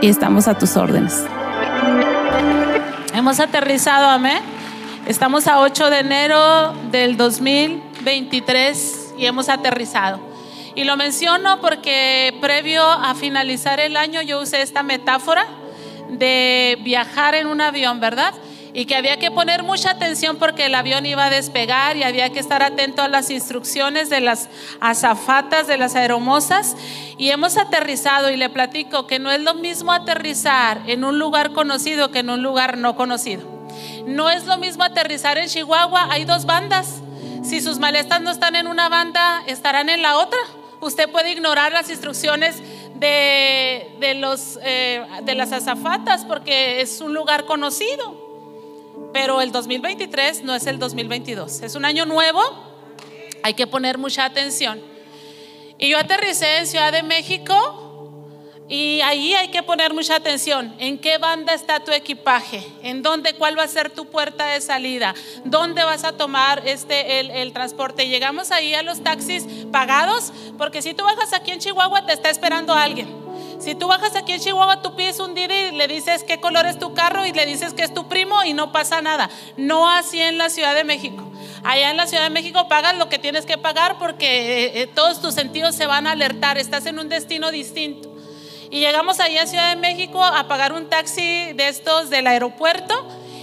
y estamos a tus órdenes. Hemos aterrizado, amén. Estamos a 8 de enero del 2023 y hemos aterrizado. Y lo menciono porque previo a finalizar el año yo usé esta metáfora de viajar en un avión, ¿verdad? Y que había que poner mucha atención porque el avión iba a despegar y había que estar atento a las instrucciones de las azafatas, de las aeromosas. Y hemos aterrizado y le platico que no es lo mismo aterrizar en un lugar conocido que en un lugar no conocido. No es lo mismo aterrizar en Chihuahua, hay dos bandas. Si sus maletas no están en una banda, estarán en la otra. Usted puede ignorar las instrucciones de, los, eh, de las azafatas porque es un lugar conocido. Pero el 2023 no es el 2022. Es un año nuevo. Hay que poner mucha atención. Y yo aterricé en Ciudad de México y ahí hay que poner mucha atención. ¿En qué banda está tu equipaje? ¿En dónde? ¿Cuál va a ser tu puerta de salida? ¿Dónde vas a tomar este, el, el transporte? Llegamos ahí a los taxis pagados, porque si tú bajas aquí en Chihuahua te está esperando alguien. Si tú bajas aquí en Chihuahua, tú pides un Didi y le dices qué color es tu carro y le dices que es tu primo y no pasa nada. No así en la Ciudad de México. Allá en la Ciudad de México pagas lo que tienes que pagar porque eh, eh, todos tus sentidos se van a alertar. Estás en un destino distinto. Y llegamos allá a Ciudad de México a pagar un taxi de estos del aeropuerto.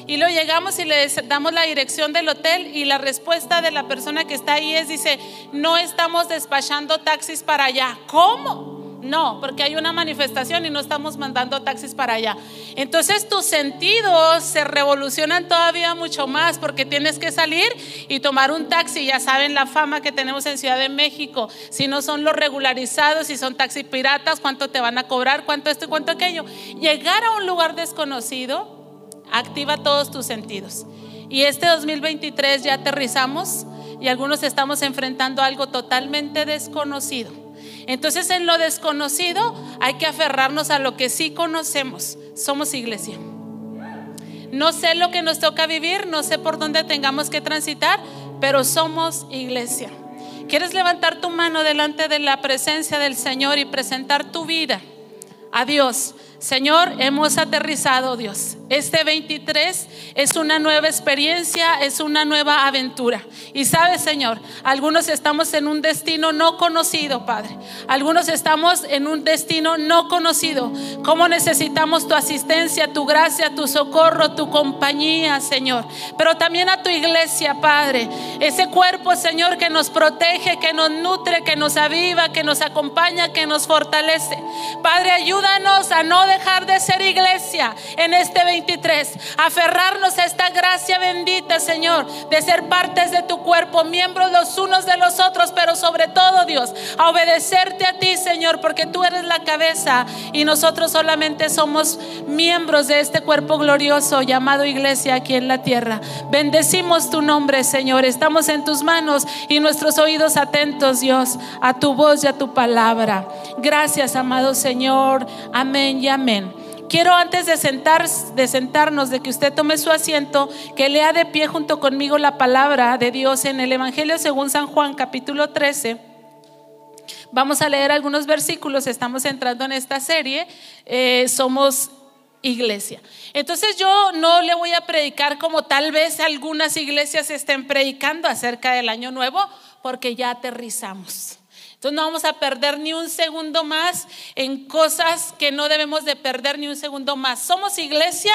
Y luego llegamos y le damos la dirección del hotel y la respuesta de la persona que está ahí es, dice, no estamos despachando taxis para allá. ¿Cómo? No, porque hay una manifestación y no estamos mandando taxis para allá. Entonces tus sentidos se revolucionan todavía mucho más porque tienes que salir y tomar un taxi. Ya saben la fama que tenemos en Ciudad de México. Si no son los regularizados, si son taxis piratas, cuánto te van a cobrar, cuánto esto y cuánto aquello. Llegar a un lugar desconocido activa todos tus sentidos. Y este 2023 ya aterrizamos y algunos estamos enfrentando algo totalmente desconocido. Entonces en lo desconocido hay que aferrarnos a lo que sí conocemos. Somos iglesia. No sé lo que nos toca vivir, no sé por dónde tengamos que transitar, pero somos iglesia. ¿Quieres levantar tu mano delante de la presencia del Señor y presentar tu vida a Dios? Señor, hemos aterrizado, Dios. Este 23 es una nueva experiencia, es una nueva aventura. Y sabes, Señor, algunos estamos en un destino no conocido, Padre. Algunos estamos en un destino no conocido. ¿Cómo necesitamos tu asistencia, tu gracia, tu socorro, tu compañía, Señor? Pero también a tu iglesia, Padre. Ese cuerpo, Señor, que nos protege, que nos nutre, que nos aviva, que nos acompaña, que nos fortalece. Padre, ayúdanos a no dejar de ser iglesia en este 23. Aferrarnos a esta gracia bendita, Señor, de ser partes de tu cuerpo, miembros los unos de los otros, pero sobre todo, Dios, a obedecerte a ti, Señor, porque tú eres la cabeza y nosotros solamente somos miembros de este cuerpo glorioso llamado iglesia aquí en la tierra. Bendecimos tu nombre, Señor. Estamos en tus manos y nuestros oídos atentos, Dios, a tu voz y a tu palabra. Gracias, amado Señor. Amén y amén. Amén. Quiero antes de, sentar, de sentarnos, de que usted tome su asiento, que lea de pie junto conmigo la palabra de Dios en el Evangelio según San Juan capítulo 13. vamos a leer algunos versículos, estamos entrando en esta serie, eh, somos iglesia. Entonces yo no le voy a predicar como tal vez algunas iglesias estén predicando acerca del año nuevo, porque ya aterrizamos. Entonces no vamos a perder ni un segundo más en cosas que no debemos de perder ni un segundo más. ¿Somos iglesia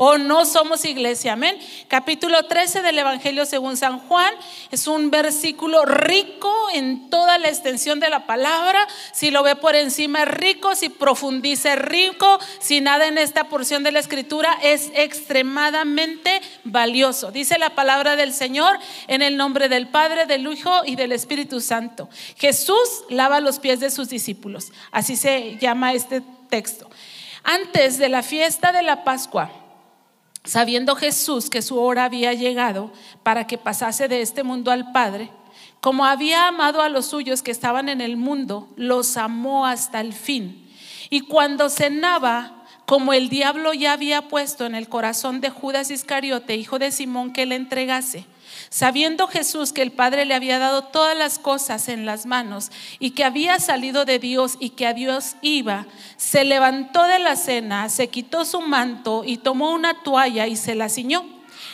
o no somos iglesia? Amén. Capítulo 13 del Evangelio según San Juan es un versículo rico en toda la extensión de la palabra. Si lo ve por encima es rico, si profundiza es rico, si nada en esta porción de la escritura es extremadamente valioso. Dice la palabra del Señor en el nombre del Padre, del Hijo y del Espíritu Santo. Jesús lava los pies de sus discípulos. Así se llama este texto. Antes de la fiesta de la Pascua, sabiendo Jesús que su hora había llegado para que pasase de este mundo al Padre, como había amado a los suyos que estaban en el mundo, los amó hasta el fin. Y cuando cenaba, como el diablo ya había puesto en el corazón de Judas Iscariote, hijo de Simón, que le entregase, Sabiendo Jesús que el Padre le había dado todas las cosas en las manos y que había salido de Dios y que a Dios iba, se levantó de la cena, se quitó su manto y tomó una toalla y se la ciñó.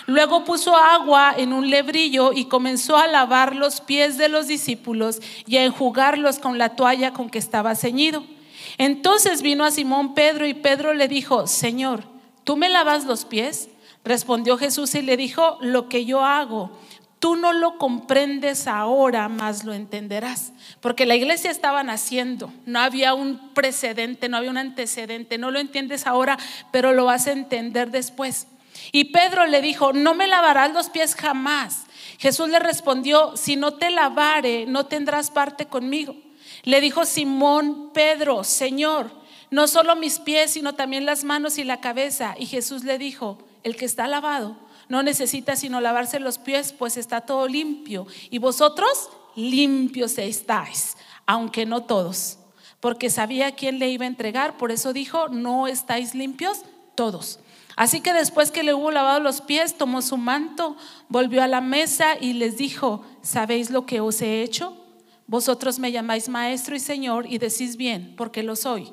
Luego puso agua en un lebrillo y comenzó a lavar los pies de los discípulos y a enjugarlos con la toalla con que estaba ceñido. Entonces vino a Simón Pedro y Pedro le dijo, Señor, ¿tú me lavas los pies? Respondió Jesús y le dijo, lo que yo hago, tú no lo comprendes ahora, más lo entenderás. Porque la iglesia estaba naciendo, no había un precedente, no había un antecedente, no lo entiendes ahora, pero lo vas a entender después. Y Pedro le dijo, no me lavarás los pies jamás. Jesús le respondió, si no te lavare, no tendrás parte conmigo. Le dijo Simón Pedro, Señor, no solo mis pies, sino también las manos y la cabeza. Y Jesús le dijo, el que está lavado no necesita sino lavarse los pies, pues está todo limpio. Y vosotros limpios estáis, aunque no todos, porque sabía quién le iba a entregar, por eso dijo, no estáis limpios todos. Así que después que le hubo lavado los pies, tomó su manto, volvió a la mesa y les dijo, ¿sabéis lo que os he hecho? Vosotros me llamáis maestro y señor y decís bien, porque lo soy.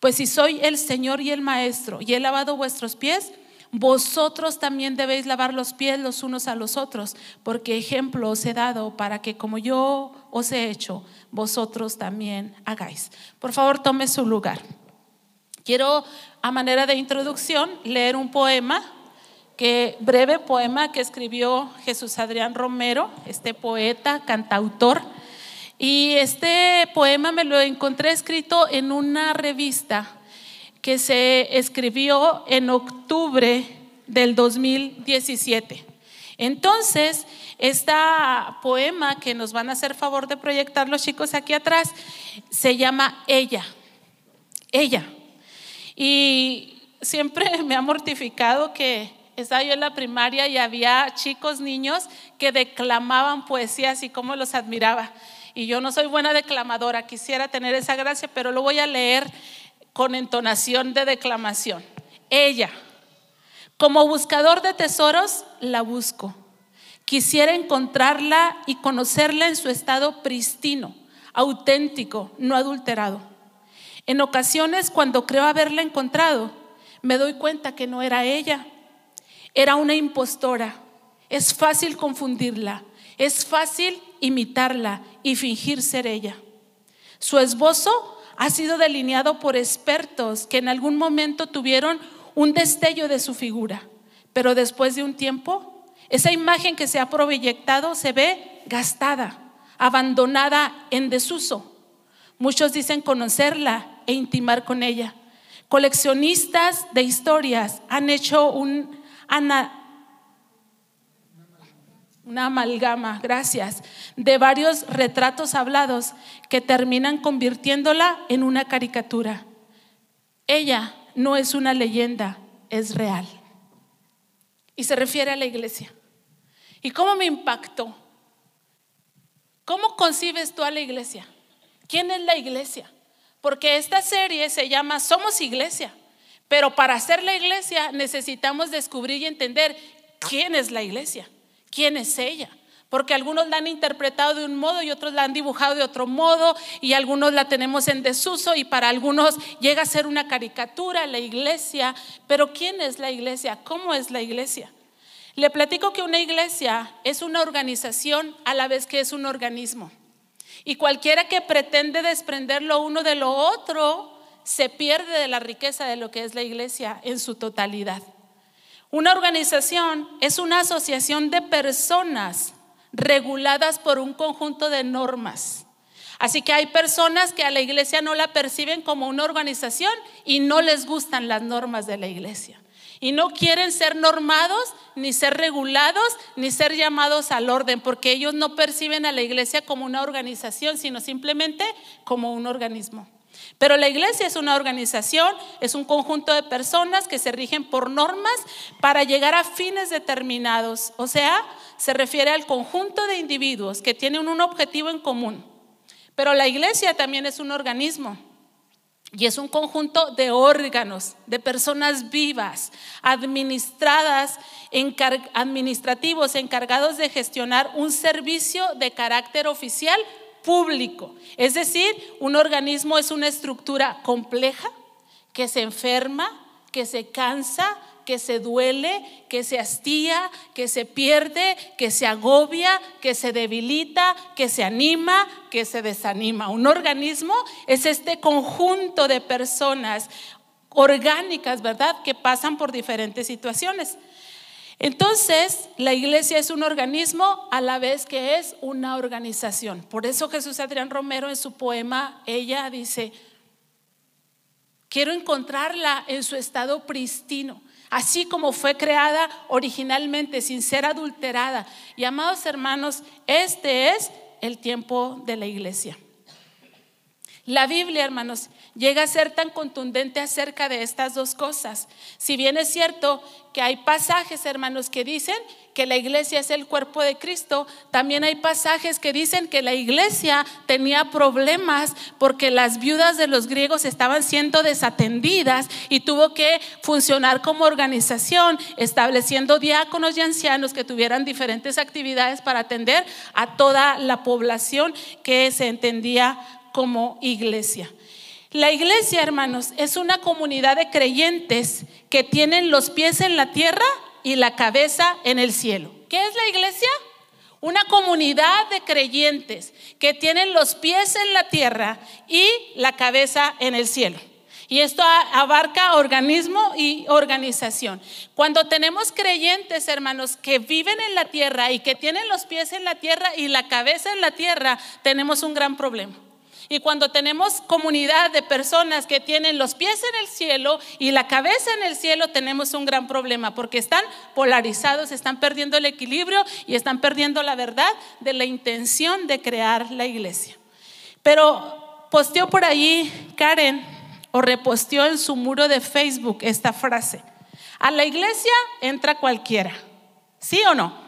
Pues si soy el señor y el maestro y he lavado vuestros pies, vosotros también debéis lavar los pies los unos a los otros, porque ejemplo os he dado para que como yo os he hecho, vosotros también hagáis. Por favor, tome su lugar. Quiero, a manera de introducción, leer un poema, que breve poema que escribió Jesús Adrián Romero, este poeta, cantautor. Y este poema me lo encontré escrito en una revista que se escribió en octubre del 2017. Entonces, este poema que nos van a hacer favor de proyectar los chicos aquí atrás se llama Ella. Ella. Y siempre me ha mortificado que estaba yo en la primaria y había chicos, niños que declamaban poesía así como los admiraba. Y yo no soy buena declamadora, quisiera tener esa gracia, pero lo voy a leer con entonación de declamación. Ella, como buscador de tesoros, la busco. Quisiera encontrarla y conocerla en su estado pristino, auténtico, no adulterado. En ocasiones, cuando creo haberla encontrado, me doy cuenta que no era ella. Era una impostora. Es fácil confundirla. Es fácil imitarla y fingir ser ella. Su esbozo ha sido delineado por expertos que en algún momento tuvieron un destello de su figura, pero después de un tiempo, esa imagen que se ha proyectado se ve gastada, abandonada en desuso. Muchos dicen conocerla e intimar con ella. Coleccionistas de historias han hecho un, una amalgama, gracias, de varios retratos hablados que terminan convirtiéndola en una caricatura. Ella no es una leyenda, es real. Y se refiere a la iglesia. ¿Y cómo me impactó? ¿Cómo concibes tú a la iglesia? ¿Quién es la iglesia? Porque esta serie se llama Somos Iglesia. Pero para ser la iglesia necesitamos descubrir y entender quién es la iglesia. ¿Quién es ella? porque algunos la han interpretado de un modo y otros la han dibujado de otro modo y algunos la tenemos en desuso y para algunos llega a ser una caricatura la iglesia. Pero ¿quién es la iglesia? ¿Cómo es la iglesia? Le platico que una iglesia es una organización a la vez que es un organismo. Y cualquiera que pretende desprender lo uno de lo otro se pierde de la riqueza de lo que es la iglesia en su totalidad. Una organización es una asociación de personas reguladas por un conjunto de normas. Así que hay personas que a la iglesia no la perciben como una organización y no les gustan las normas de la iglesia. Y no quieren ser normados, ni ser regulados, ni ser llamados al orden, porque ellos no perciben a la iglesia como una organización, sino simplemente como un organismo. Pero la iglesia es una organización, es un conjunto de personas que se rigen por normas para llegar a fines determinados. O sea, se refiere al conjunto de individuos que tienen un objetivo en común. Pero la iglesia también es un organismo. Y es un conjunto de órganos, de personas vivas, administradas, administrativos, encargados de gestionar un servicio de carácter oficial público. Es decir, un organismo es una estructura compleja que se enferma, que se cansa, que se duele, que se hastía, que se pierde, que se agobia, que se debilita, que se anima, que se desanima. Un organismo es este conjunto de personas orgánicas, ¿verdad?, que pasan por diferentes situaciones. Entonces, la iglesia es un organismo a la vez que es una organización. Por eso Jesús Adrián Romero en su poema, ella dice, quiero encontrarla en su estado pristino, así como fue creada originalmente, sin ser adulterada. Y amados hermanos, este es el tiempo de la iglesia. La Biblia, hermanos, llega a ser tan contundente acerca de estas dos cosas. Si bien es cierto que hay pasajes, hermanos, que dicen que la iglesia es el cuerpo de Cristo, también hay pasajes que dicen que la iglesia tenía problemas porque las viudas de los griegos estaban siendo desatendidas y tuvo que funcionar como organización, estableciendo diáconos y ancianos que tuvieran diferentes actividades para atender a toda la población que se entendía como iglesia. La iglesia, hermanos, es una comunidad de creyentes que tienen los pies en la tierra y la cabeza en el cielo. ¿Qué es la iglesia? Una comunidad de creyentes que tienen los pies en la tierra y la cabeza en el cielo. Y esto abarca organismo y organización. Cuando tenemos creyentes, hermanos, que viven en la tierra y que tienen los pies en la tierra y la cabeza en la tierra, tenemos un gran problema. Y cuando tenemos comunidad de personas que tienen los pies en el cielo y la cabeza en el cielo, tenemos un gran problema porque están polarizados, están perdiendo el equilibrio y están perdiendo la verdad de la intención de crear la iglesia. Pero posteó por ahí Karen o reposteó en su muro de Facebook esta frase. A la iglesia entra cualquiera. ¿Sí o no?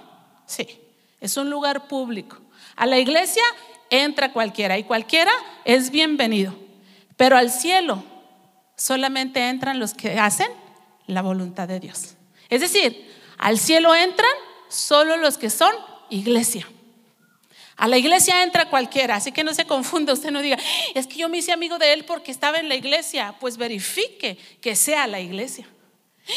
Sí. Es un lugar público. A la iglesia entra cualquiera y cualquiera es bienvenido. Pero al cielo solamente entran los que hacen la voluntad de Dios. Es decir, al cielo entran solo los que son iglesia. A la iglesia entra cualquiera, así que no se confunda, usted no diga, es que yo me hice amigo de él porque estaba en la iglesia. Pues verifique que sea la iglesia.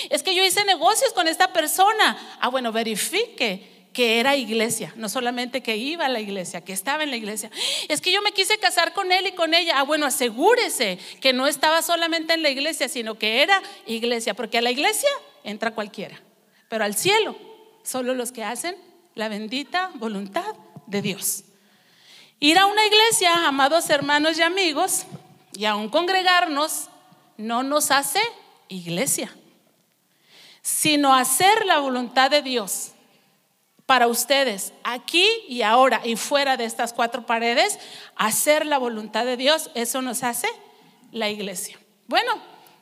Es que yo hice negocios con esta persona. Ah, bueno, verifique que era iglesia, no solamente que iba a la iglesia, que estaba en la iglesia. Es que yo me quise casar con él y con ella. Ah, bueno, asegúrese que no estaba solamente en la iglesia, sino que era iglesia, porque a la iglesia entra cualquiera, pero al cielo solo los que hacen la bendita voluntad de Dios. Ir a una iglesia, amados hermanos y amigos, y aún congregarnos, no nos hace iglesia, sino hacer la voluntad de Dios para ustedes, aquí y ahora y fuera de estas cuatro paredes, hacer la voluntad de Dios, eso nos hace la iglesia. Bueno,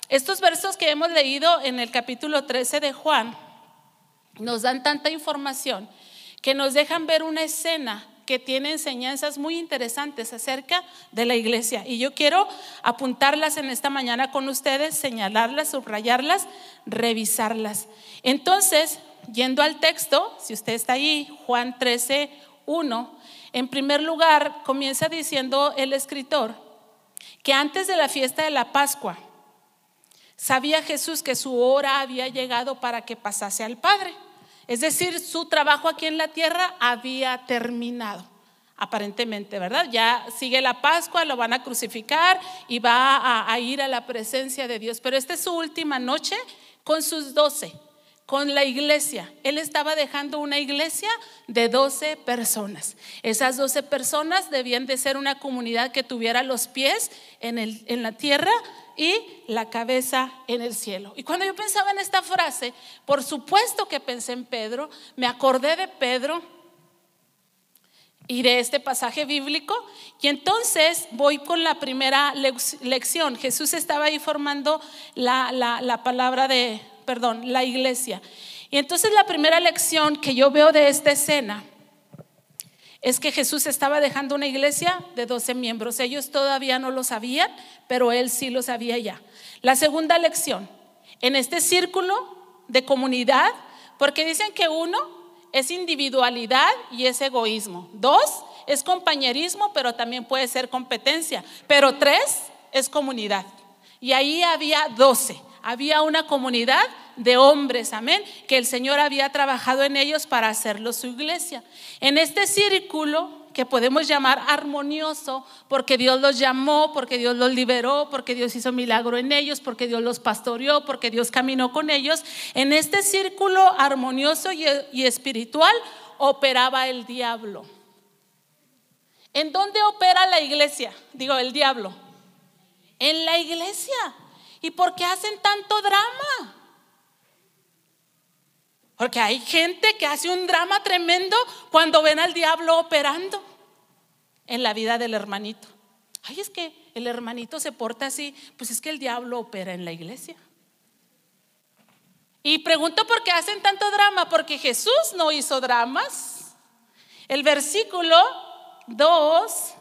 estos versos que hemos leído en el capítulo 13 de Juan nos dan tanta información que nos dejan ver una escena que tiene enseñanzas muy interesantes acerca de la iglesia. Y yo quiero apuntarlas en esta mañana con ustedes, señalarlas, subrayarlas, revisarlas. Entonces, yendo al texto, si usted está ahí, Juan 13, 1, en primer lugar comienza diciendo el escritor que antes de la fiesta de la Pascua, sabía Jesús que su hora había llegado para que pasase al Padre. Es decir, su trabajo aquí en la tierra había terminado, aparentemente, ¿verdad? Ya sigue la Pascua, lo van a crucificar y va a, a ir a la presencia de Dios. Pero esta es su última noche con sus doce con la iglesia. Él estaba dejando una iglesia de 12 personas. Esas 12 personas debían de ser una comunidad que tuviera los pies en, el, en la tierra y la cabeza en el cielo. Y cuando yo pensaba en esta frase, por supuesto que pensé en Pedro, me acordé de Pedro y de este pasaje bíblico. Y entonces voy con la primera lección. Jesús estaba ahí formando la, la, la palabra de, perdón, la iglesia. Y entonces la primera lección que yo veo de esta escena es que Jesús estaba dejando una iglesia de 12 miembros. Ellos todavía no lo sabían, pero él sí lo sabía ya. La segunda lección, en este círculo de comunidad, porque dicen que uno es individualidad y es egoísmo. Dos es compañerismo, pero también puede ser competencia. Pero tres es comunidad. Y ahí había 12 había una comunidad de hombres, amén, que el Señor había trabajado en ellos para hacerlo su iglesia. En este círculo que podemos llamar armonioso, porque Dios los llamó, porque Dios los liberó, porque Dios hizo milagro en ellos, porque Dios los pastoreó, porque Dios caminó con ellos, en este círculo armonioso y, y espiritual operaba el diablo. ¿En dónde opera la iglesia? Digo, el diablo. En la iglesia. ¿Y por qué hacen tanto drama? Porque hay gente que hace un drama tremendo cuando ven al diablo operando en la vida del hermanito. Ay, es que el hermanito se porta así, pues es que el diablo opera en la iglesia. Y pregunto por qué hacen tanto drama, porque Jesús no hizo dramas. El versículo 2,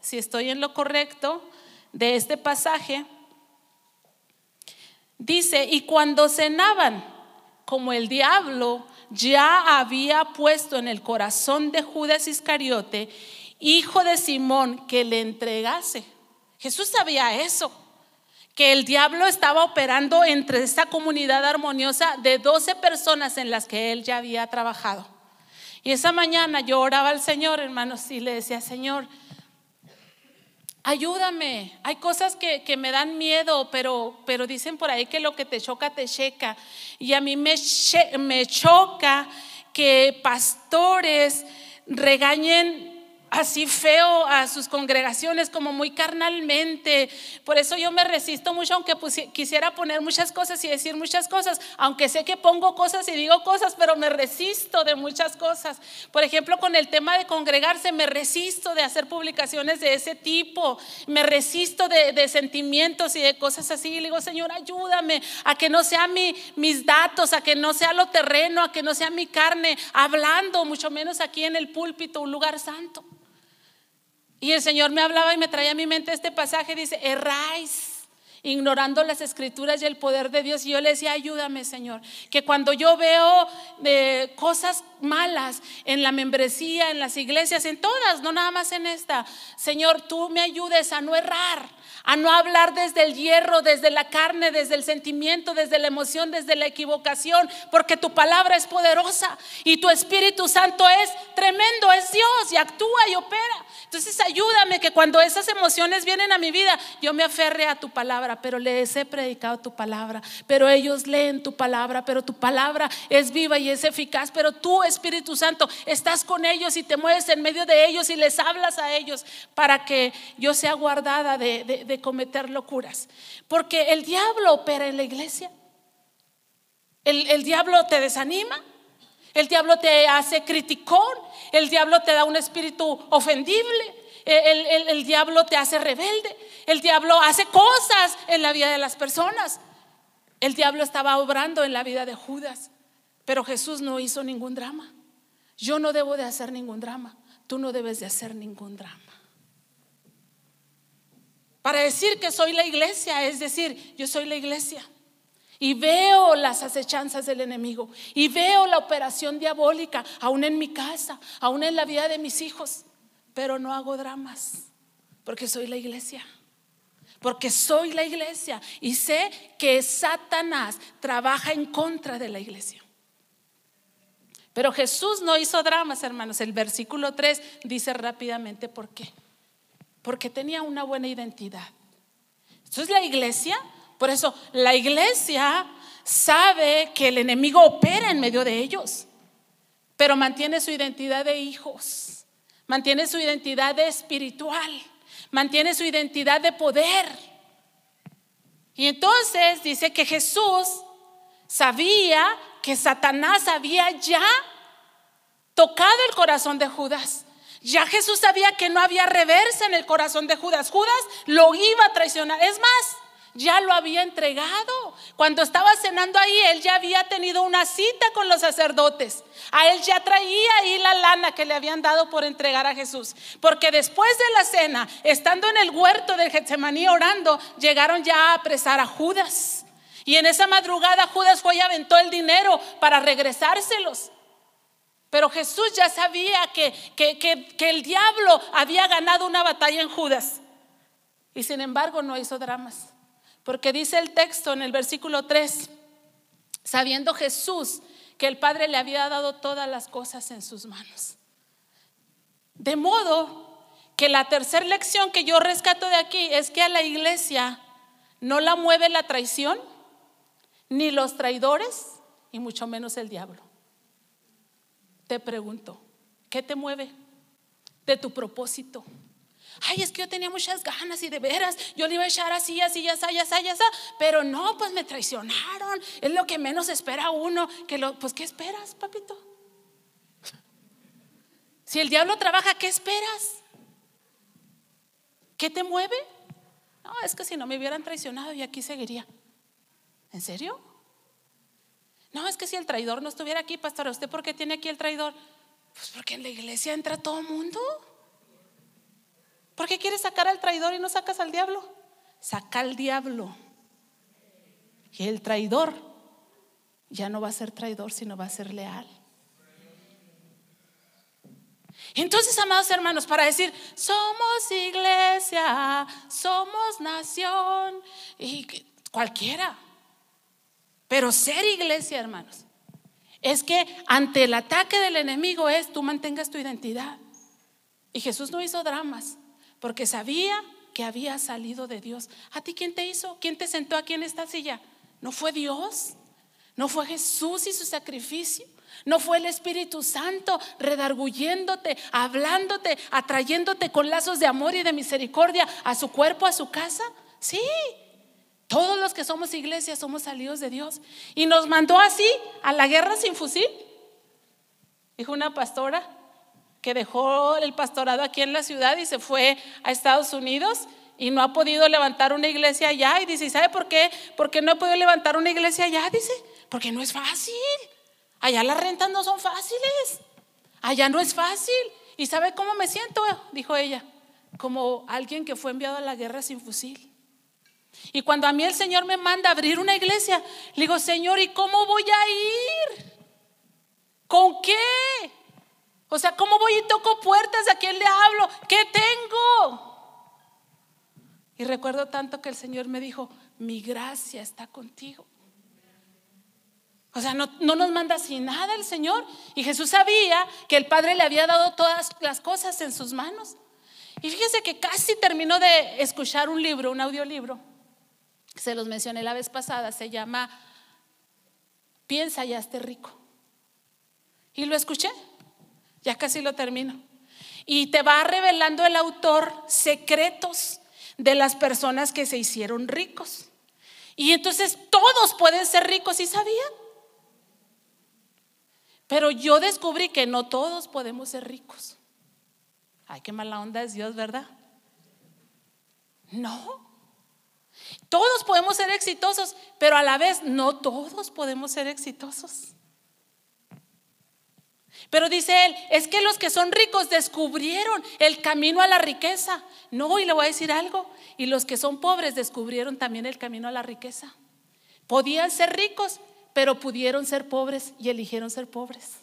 si estoy en lo correcto, de este pasaje, Dice, y cuando cenaban, como el diablo ya había puesto en el corazón de Judas Iscariote, hijo de Simón, que le entregase. Jesús sabía eso, que el diablo estaba operando entre esta comunidad armoniosa de 12 personas en las que él ya había trabajado. Y esa mañana yo oraba al Señor, hermanos, y le decía, Señor, Ayúdame. Hay cosas que, me dan miedo, pero, pero, dicen por ahí que lo que te choca, te checa. Y a mí me, me choca que pastores regañen así feo a sus congregaciones, como muy carnalmente. Por eso yo me resisto mucho, aunque quisiera poner muchas cosas y decir muchas cosas, aunque sé que pongo cosas y digo cosas, pero me resisto de muchas cosas. Por ejemplo, con el tema de congregarse, me resisto de hacer publicaciones de ese tipo, me resisto de, sentimientos y de cosas así. Y digo, Señor, ayúdame a que no sea mi, mis datos, a que no sea lo terreno, a que no sea mi carne, hablando, mucho menos aquí en el púlpito, un lugar santo. Y el Señor me hablaba y me traía a mi mente este pasaje, dice, erráis ignorando las escrituras y el poder de Dios. Y yo le decía, ayúdame Señor, que cuando yo veo eh, cosas malas en la membresía, en las iglesias, en todas, no nada más en esta, Señor, tú me ayudes a no errar, a no hablar desde el hierro, desde la carne, desde el sentimiento, desde la emoción, desde la equivocación, porque tu palabra es poderosa y tu Espíritu Santo es tremendo, es Dios y actúa y opera. Entonces ayúdame que cuando esas emociones vienen a mi vida, yo me aferre a tu palabra, pero les he predicado tu palabra, pero ellos leen tu palabra, pero tu palabra es viva y es eficaz, pero tú Espíritu Santo estás con ellos y te mueves en medio de ellos y les hablas a ellos para que yo sea guardada de, de cometer locuras. Porque el diablo opera en la iglesia. El, el, diablo te desanima, el diablo te hace criticón, el diablo te da un espíritu ofendible, el, diablo te hace rebelde, el diablo hace cosas en la vida de las personas. El diablo estaba obrando en la vida de Judas, pero Jesús no hizo ningún drama. Yo no debo de hacer ningún drama, tú no debes de hacer ningún drama. Para decir que soy la iglesia, es decir, yo soy la iglesia. Y veo las acechanzas del enemigo. Y veo la operación diabólica, aún en mi casa, aún en la vida de mis hijos. Pero no hago dramas, porque soy la iglesia. Porque soy la iglesia y sé que Satanás trabaja en contra de la iglesia. Pero Jesús no hizo dramas, hermanos. El versículo 3 dice rápidamente por qué. Porque tenía una buena identidad. Eso es la iglesia por eso la iglesia sabe que el enemigo opera en medio de ellos, pero mantiene su identidad de hijos, mantiene su identidad de espiritual, mantiene su identidad de poder. Y entonces dice que Jesús sabía que Satanás había ya tocado el corazón de Judas. Ya Jesús sabía que no había reversa en el corazón de Judas. Judas lo iba a traicionar. Es más, ya lo había entregado. Cuando estaba cenando ahí, él ya había tenido una cita con los sacerdotes. A él ya traía ahí la lana que le habían dado por entregar a Jesús. Porque después de la cena, estando en el huerto de Getsemaní orando, llegaron ya a apresar a Judas. Y en esa madrugada Judas fue y aventó el dinero para regresárselos. Pero Jesús ya sabía que, que, que el diablo había ganado una batalla en Judas. Y sin embargo no hizo dramas. Porque dice el texto en el versículo 3, sabiendo Jesús que el Padre le había dado todas las cosas en sus manos. De modo que la tercera lección que yo rescato de aquí es que a la iglesia no la mueve la traición, ni los traidores, y mucho menos el diablo. Te pregunto, ¿qué te mueve de tu propósito? Ay, es que yo tenía muchas ganas y de veras, yo le iba a echar así, así, así, así, así, pero no, pues me traicionaron. Es lo que menos espera uno. Que lo, pues, ¿qué esperas, papito? Si el diablo trabaja, ¿qué esperas? ¿Qué te mueve? No, es que si no me hubieran traicionado y aquí seguiría. ¿En serio? No, es que si el traidor no estuviera aquí, pastor, ¿usted por qué tiene aquí el traidor? Pues porque en la iglesia entra todo el mundo. ¿Por qué quieres sacar al traidor y no sacas al diablo? Saca al diablo. Y el traidor ya no va a ser traidor, sino va a ser leal. Entonces, amados hermanos, para decir, somos iglesia, somos nación, y cualquiera. Pero ser iglesia, hermanos, es que ante el ataque del enemigo es tú mantengas tu identidad. Y Jesús no hizo dramas porque sabía que había salido de Dios. ¿A ti quién te hizo? ¿Quién te sentó aquí en esta silla? ¿No fue Dios? ¿No fue Jesús y su sacrificio? ¿No fue el Espíritu Santo redarguyéndote, hablándote, atrayéndote con lazos de amor y de misericordia a su cuerpo, a su casa? Sí, todos los que somos iglesia somos salidos de Dios. Y nos mandó así a la guerra sin fusil. Dijo una pastora, que dejó el pastorado aquí en la ciudad y se fue a Estados Unidos y no ha podido levantar una iglesia allá. Y dice, ¿sabe por qué? Porque no ha podido levantar una iglesia allá, dice, porque no es fácil. Allá las rentas no son fáciles. Allá no es fácil. ¿Y sabe cómo me siento? Dijo ella, como alguien que fue enviado a la guerra sin fusil. Y cuando a mí el Señor me manda abrir una iglesia, le digo, Señor, ¿y cómo voy a ir? ¿Con qué? O sea, ¿cómo voy y toco puertas? ¿A quién le hablo? ¿Qué tengo? Y recuerdo tanto que el Señor me dijo, mi gracia está contigo. O sea, no, no, nos manda sin nada el Señor. Y Jesús sabía que el Padre le había dado todas las cosas en sus manos. Y fíjese que casi terminó de escuchar un libro, un audiolibro. Se los mencioné la vez pasada, se llama Piensa y hazte rico. Y lo escuché. Ya casi lo termino. Y te va revelando el autor secretos de las personas que se hicieron ricos. Y entonces todos pueden ser ricos, ¿y sabían? Pero yo descubrí que no todos podemos ser ricos. Ay, qué mala onda es Dios, ¿verdad? No. Todos podemos ser exitosos, pero a la vez no todos podemos ser exitosos. Pero dice él, es que los que son ricos descubrieron el camino a la riqueza. No, y le voy a decir algo, y los que son pobres descubrieron también el camino a la riqueza. Podían ser ricos, pero pudieron ser pobres y eligieron ser pobres.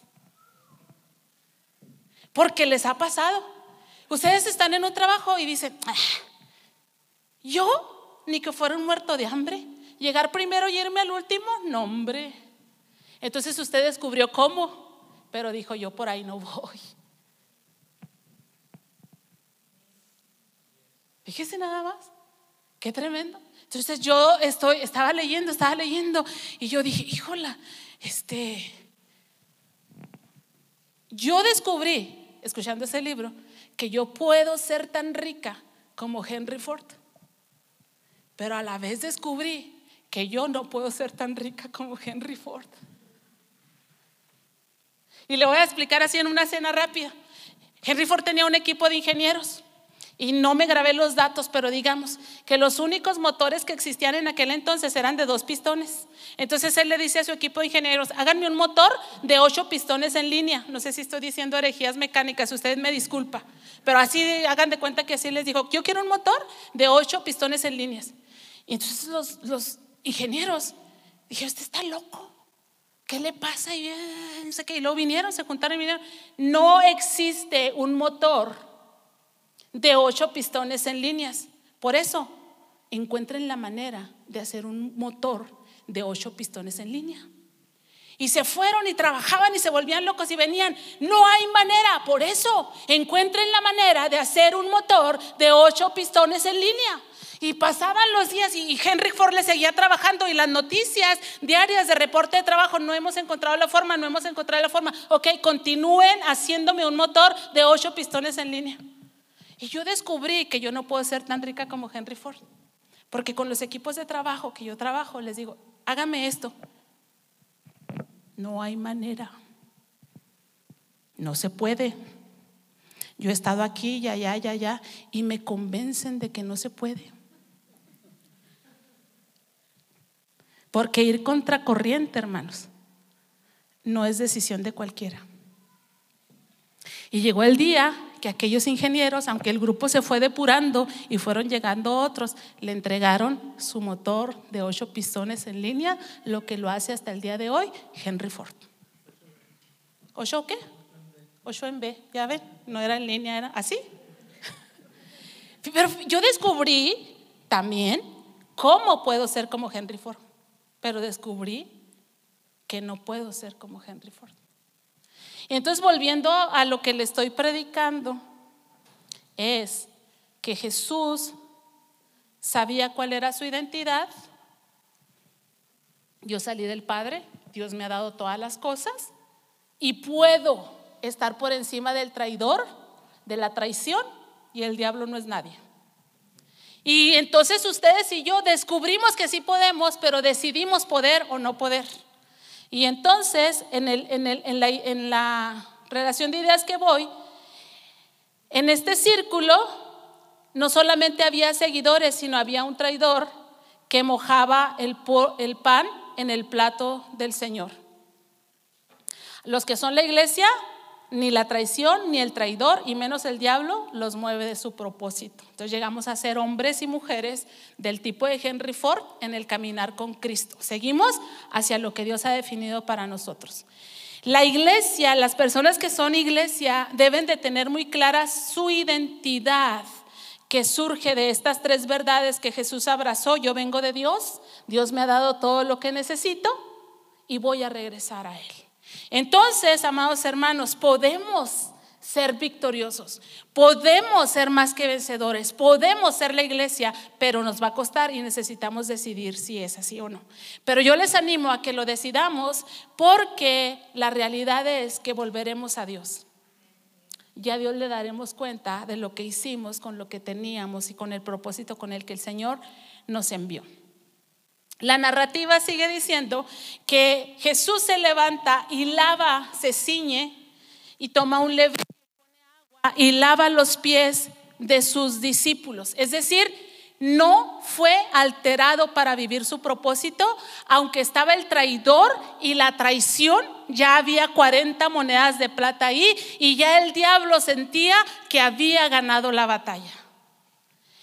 Porque les ha pasado. Ustedes están en un trabajo y dicen, ah, yo ni que fuera un muerto de hambre. Llegar primero y irme al último, no hombre. Entonces usted descubrió cómo, pero dijo yo por ahí no voy. Fíjese nada más, qué tremendo. Entonces yo estoy, estaba leyendo, estaba leyendo y yo dije, híjola, este, yo descubrí, escuchando ese libro, que yo puedo ser tan rica como Henry Ford, pero a la vez descubrí que yo no puedo ser tan rica como Henry Ford. Y le voy a explicar así en una cena rápida. Henry Ford tenía un equipo de ingenieros y no me grabé los datos, pero digamos que los únicos motores que existían en aquel entonces eran de dos pistones. Entonces él le dice a su equipo de ingenieros, háganme un motor de ocho pistones en línea. No sé si estoy diciendo herejías mecánicas, ustedes me disculpa, pero así hagan de cuenta que así les dijo, yo quiero un motor de ocho pistones en líneas. Y entonces los, ingenieros dijeron, usted está loco. ¿Qué le pasa? Y no sé qué. Y luego vinieron, se juntaron y vinieron. No existe un motor de ocho pistones en líneas. Por eso, encuentren la manera de hacer un motor de ocho pistones en línea. Y se fueron y trabajaban y se volvían locos y venían. No hay manera. Por eso, encuentren la manera de hacer un motor de ocho pistones en línea. Y pasaban los días y Henry Ford le seguía trabajando y las noticias diarias de reporte de trabajo, no hemos encontrado la forma, no hemos encontrado la forma. Ok, continúen haciéndome un motor de ocho pistones en línea. Y yo descubrí que yo no puedo ser tan rica como Henry Ford. Porque con los equipos de trabajo que yo trabajo, les digo, hágame esto. No hay manera. No se puede. Yo he estado aquí, ya, ya, ya, ya, y me convencen de que no se puede. Porque ir contra corriente, hermanos, no es decisión de cualquiera. Y llegó el día que aquellos ingenieros, aunque el grupo se fue depurando y fueron llegando otros, le entregaron su motor de ocho pistones en línea, lo que lo hace hasta el día de hoy Henry Ford. ¿Ocho qué? Ocho en B, ya ven, no era en línea, era así. Pero yo descubrí también cómo puedo ser como Henry Ford, pero descubrí que no puedo ser como Henry Ford. Y entonces volviendo a lo que le estoy predicando, es que Jesús sabía cuál era su identidad. Yo salí del Padre, Dios me ha dado todas las cosas y puedo estar por encima del traidor, de la traición y el diablo no es nadie. Y entonces ustedes y yo descubrimos que sí podemos, pero decidimos poder o no poder. Y entonces, en, la relación de ideas que voy, en este círculo no solamente había seguidores, sino había un traidor que mojaba el, el pan en el plato del Señor. Los que son la iglesia ni la traición, ni el traidor, y menos el diablo, los mueve de su propósito. Entonces llegamos a ser hombres y mujeres del tipo de Henry Ford en el caminar con Cristo. Seguimos hacia lo que Dios ha definido para nosotros. La iglesia, las personas que son iglesia, deben de tener muy clara su identidad que surge de estas tres verdades que Jesús abrazó. Yo vengo de Dios, Dios me ha dado todo lo que necesito y voy a regresar a Él. Entonces, amados hermanos, podemos ser victoriosos, podemos ser más que vencedores, podemos ser la iglesia, pero nos va a costar y necesitamos decidir si es así o no. Pero yo les animo a que lo decidamos porque la realidad es que volveremos a Dios. Ya a Dios le daremos cuenta de lo que hicimos con lo que teníamos y con el propósito con el que el Señor nos envió. La narrativa sigue diciendo que Jesús se levanta y lava, se ciñe y toma un levito y lava los pies de sus discípulos. Es decir, no fue alterado para vivir su propósito, aunque estaba el traidor y la traición, ya había 40 monedas de plata ahí y ya el diablo sentía que había ganado la batalla.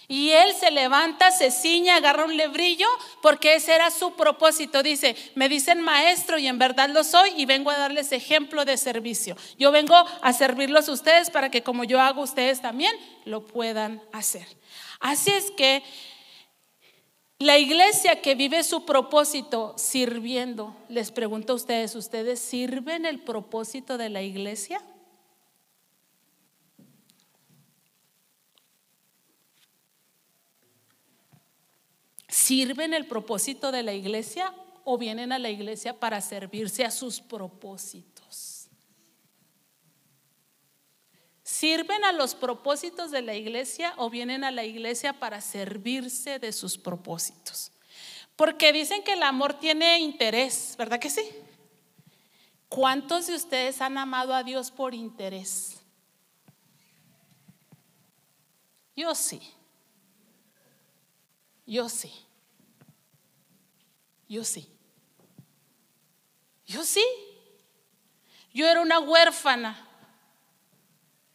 Y él se levanta, se ciñe, agarra un lebrillo, porque ese era su propósito. Dice, me dicen maestro y en verdad lo soy y vengo a darles ejemplo de servicio. Yo vengo a servirlos a ustedes para que como yo hago, ustedes también lo puedan hacer. Así es que la iglesia que vive su propósito sirviendo, les pregunto a ustedes, ¿ustedes sirven el propósito de la iglesia? ¿Sirven el propósito de la iglesia o vienen a la iglesia para servirse a sus propósitos? ¿Sirven a los propósitos de la iglesia o vienen a la iglesia para servirse de sus propósitos? Porque dicen que el amor tiene interés, ¿verdad que sí? ¿Cuántos de ustedes han amado a Dios por interés? Yo sí. Yo sí. Yo sí. Yo sí. Yo era una huérfana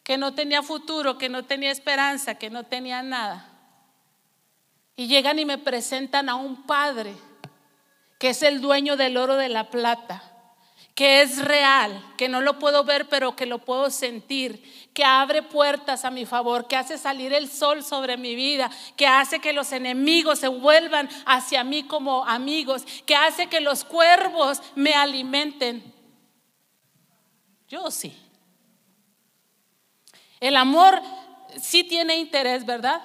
que no tenía futuro, que no tenía esperanza, que no tenía nada. Y llegan y me presentan a un padre que es el dueño del oro de la plata que es real, que no lo puedo ver, pero que lo puedo sentir, que abre puertas a mi favor, que hace salir el sol sobre mi vida, que hace que los enemigos se vuelvan hacia mí como amigos, que hace que los cuervos me alimenten. Yo sí. El amor sí tiene interés, ¿verdad?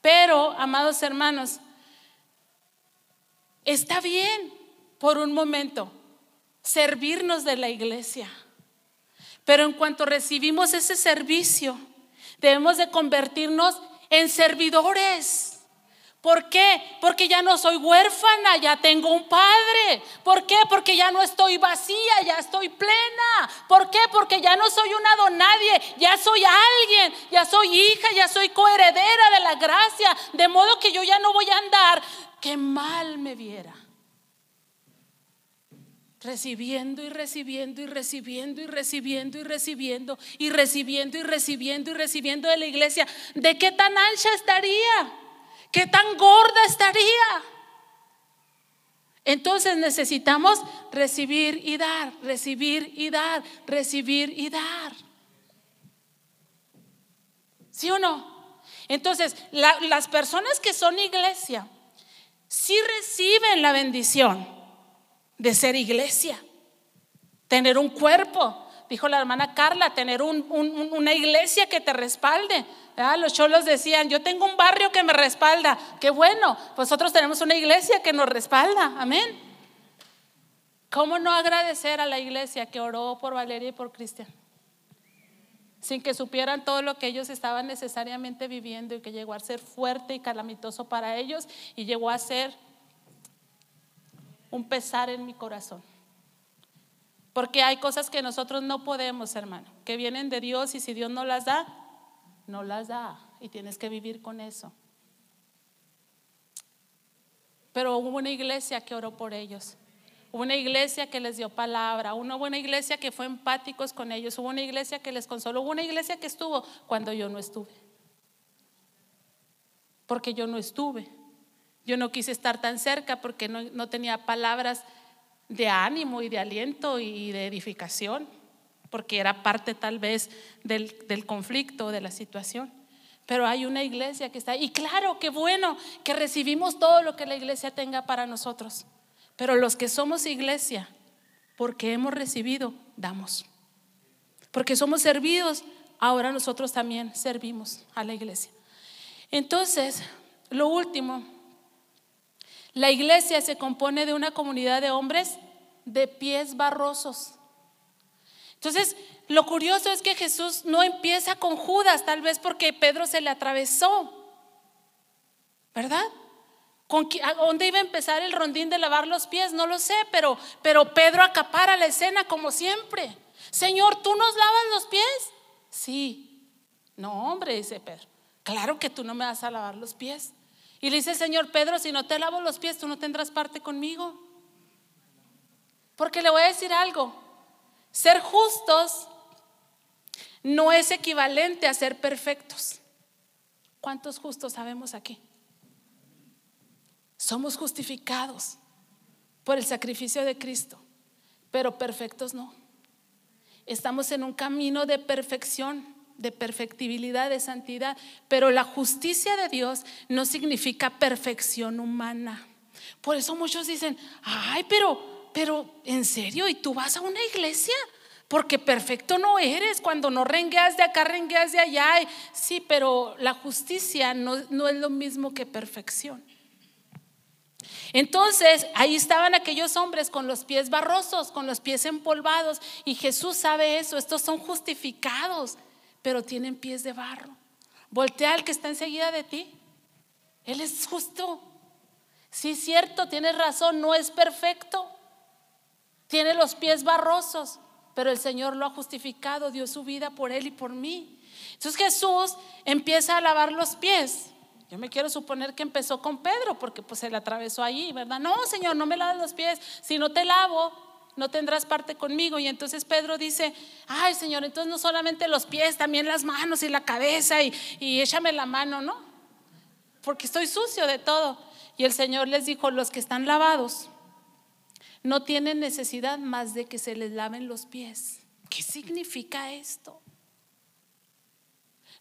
Pero, amados hermanos, está bien por un momento servirnos de la iglesia. Pero en cuanto recibimos ese servicio, debemos de convertirnos en servidores. ¿Por qué? Porque ya no soy huérfana, ya tengo un padre. ¿Por qué? Porque ya no estoy vacía, ya estoy plena. ¿Por qué? Porque ya no soy una don nadie, ya soy alguien, ya soy hija, ya soy coheredera de la gracia. De modo que yo ya no voy a andar que mal me viera recibiendo y recibiendo y recibiendo y recibiendo y recibiendo y recibiendo y recibiendo y recibiendo de la iglesia, ¿de qué tan ancha estaría? ¿Qué tan gorda estaría? Entonces necesitamos recibir y dar, recibir y dar, recibir y dar. ¿Sí o no? Entonces, las personas que son iglesia, sí reciben la bendición de ser iglesia, tener un cuerpo. Dijo la hermana Carla, tener una iglesia que te respalde. Los cholos decían, yo tengo un barrio que me respalda. Qué bueno, nosotros tenemos una iglesia que nos respalda. Amén. ¿Cómo no agradecer a la iglesia que oró por Valeria y por Cristian? Sin que supieran todo lo que ellos estaban necesariamente viviendo y que llegó a ser fuerte y calamitoso para ellos y llegó a ser un pesar en mi corazón. Porque hay cosas que nosotros no podemos, hermano, que vienen de Dios y si Dios no las da, no las da y tienes que vivir con eso. Pero hubo una iglesia que oró por ellos. Hubo una iglesia que les dio palabra, una buena iglesia que fue empáticos con ellos, hubo una iglesia que les consoló, hubo una iglesia que estuvo cuando yo no estuve. Porque yo no estuve. Yo no quise estar tan cerca porque no, tenía palabras de ánimo y de aliento y de edificación, porque era parte tal vez del, del conflicto, de la situación. Pero hay una iglesia que está. Y claro, qué bueno que recibimos todo lo que la iglesia tenga para nosotros. Pero los que somos iglesia, porque hemos recibido, damos. Porque somos servidos, ahora nosotros también servimos a la iglesia. Entonces, lo último la iglesia se compone de una comunidad de hombres de pies barrosos. Entonces, lo curioso es que Jesús no empieza con Judas, tal vez porque Pedro se le atravesó. ¿Verdad? ¿Con ¿Dónde iba a empezar el rondín de lavar los pies? No lo sé, pero, pero Pedro acapara la escena como siempre. Señor, ¿tú nos lavas los pies? Sí. No, hombre, dice Pedro. Claro que tú no me vas a lavar los pies. Y le dice Señor Pedro, si no te lavo los pies, tú no tendrás parte conmigo. Porque le voy a decir algo, ser justos no es equivalente a ser perfectos. ¿Cuántos justos sabemos aquí? Somos justificados por el sacrificio de Cristo, pero perfectos no. Estamos en un camino de perfección, de perfectibilidad, de santidad, pero la justicia de Dios no significa perfección humana. Por eso muchos dicen, ay, pero, pero, ¿en serio? ¿Y tú vas a una iglesia? Porque perfecto no eres. Cuando no rengueas de acá, rengueas de allá. Sí, pero la justicia no, no es lo mismo que perfección. Entonces, ahí estaban aquellos hombres con los pies barrosos, con los pies empolvados. Y Jesús sabe eso. Estos son justificados, pero tienen pies de barro. Voltea al que está enseguida de ti. Él es justo. Sí, cierto, tienes razón, no es perfecto. Tiene los pies barrosos, pero el Señor lo ha justificado, dio su vida por él y por mí. Entonces Jesús empieza a lavar los pies. Yo me quiero suponer que empezó con Pedro, porque pues se le atravesó allí, ¿verdad? No, Señor, no me laves los pies. Si no te lavo, no tendrás parte conmigo. Y entonces Pedro dice, ay, Señor, entonces no solamente los pies, también las manos y la cabeza y, y échame la mano, ¿no? Porque estoy sucio de todo. Y el Señor les dijo, los que están lavados no tienen necesidad más de que se les laven los pies. ¿Qué significa esto?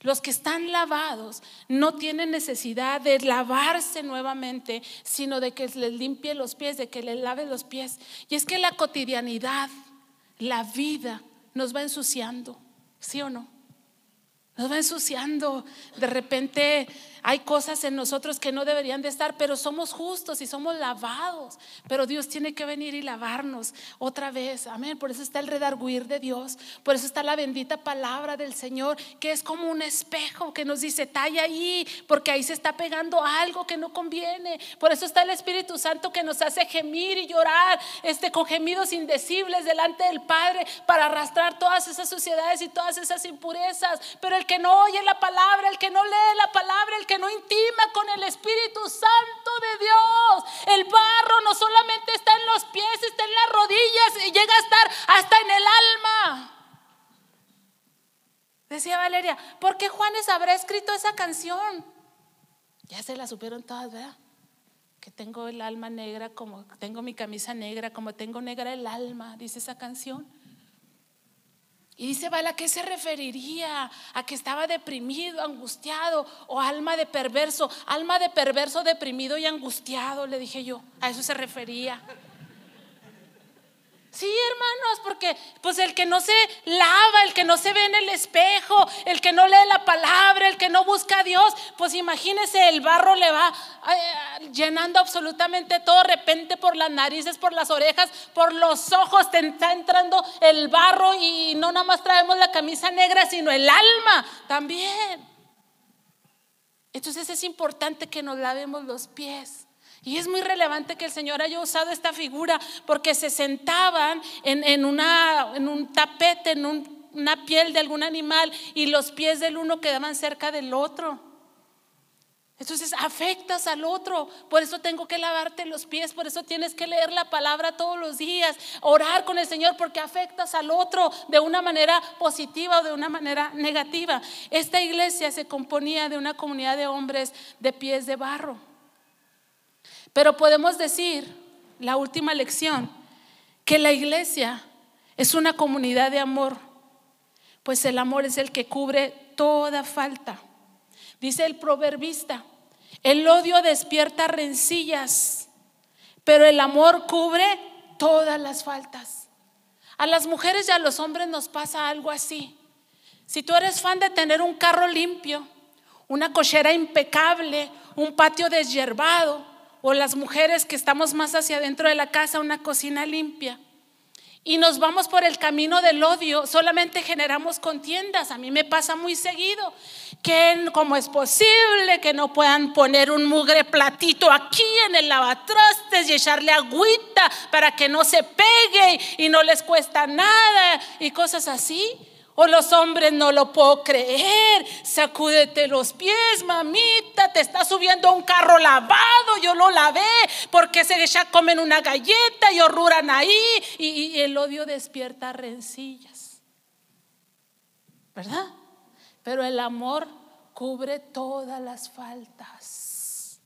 Los que están lavados no tienen necesidad de lavarse nuevamente, sino de que les limpie los pies, de que les lave los pies. Y es que la cotidianidad, la vida, nos va ensuciando, ¿sí o no? Nos va ensuciando. De repente hay cosas en nosotros que no deberían de estar, pero somos justos y somos lavados. Pero Dios tiene que venir y lavarnos otra vez. Amén. Por eso está el redarguir de Dios. Por eso está la bendita palabra del Señor, que es como un espejo que nos dice, talla ahí, porque ahí se está pegando algo que no conviene. Por eso está el Espíritu Santo que nos hace gemir y llorar este, con gemidos indecibles delante del Padre para arrastrar todas esas suciedades y todas esas impurezas. Pero el que no oye la palabra, el que no lee la palabra, el que no intima con el Espíritu Santo de Dios. El barro no solamente está en los pies, está en las rodillas y llega a estar hasta en el alma. Decía Valeria, ¿por qué Juanes habrá escrito esa canción? Ya se la supieron todas, ¿verdad? Que tengo el alma negra como tengo mi camisa negra, como tengo negra el alma, dice esa canción. Y dice, ¿vale? ¿a qué se referiría? ¿A que estaba deprimido, angustiado o alma de perverso? Alma de perverso, deprimido y angustiado, le dije yo. A eso se refería. Sí, hermanos, porque pues el que no se lava, el que no se ve en el espejo, el que no lee la palabra, el que no busca a Dios, pues imagínese, el barro le va eh, llenando absolutamente todo, de repente por las narices, por las orejas, por los ojos, te está entrando el barro y no nada más traemos la camisa negra, sino el alma también. Entonces es importante que nos lavemos los pies. Y es muy relevante que el Señor haya usado esta figura porque se sentaban en, en un tapete, en una piel de algún animal y los pies del uno quedaban cerca del otro. Entonces afectas al otro, por eso tengo que lavarte los pies, por eso tienes que leer la palabra todos los días, orar con el Señor porque afectas al otro de una manera positiva o de una manera negativa. Esta iglesia se componía de una comunidad de hombres de pies de barro. Pero podemos decir, la última lección, que la iglesia es una comunidad de amor, pues el amor es el que cubre toda falta. Dice el proverbista, el odio despierta rencillas, pero el amor cubre todas las faltas. A las mujeres y a los hombres nos pasa algo así. Si tú eres fan de tener un carro limpio, una cochera impecable, un patio desyerbado, o las mujeres que estamos más hacia adentro de la casa, una cocina limpia. Y nos vamos por el camino del odio, solamente generamos contiendas. A mí me pasa muy seguido que cómo es posible que no puedan poner un mugre platito aquí en el lavatrastes y echarle agüita para que no se pegue y no les cuesta nada y cosas así. O los hombres no lo puedo creer. Sacúdete los pies, mamita. Te está subiendo un carro lavado. Yo lo lavé. Porque se ya comen una galleta y horruran ahí. Y el odio despierta rencillas. ¿Verdad? Pero el amor cubre todas las faltas.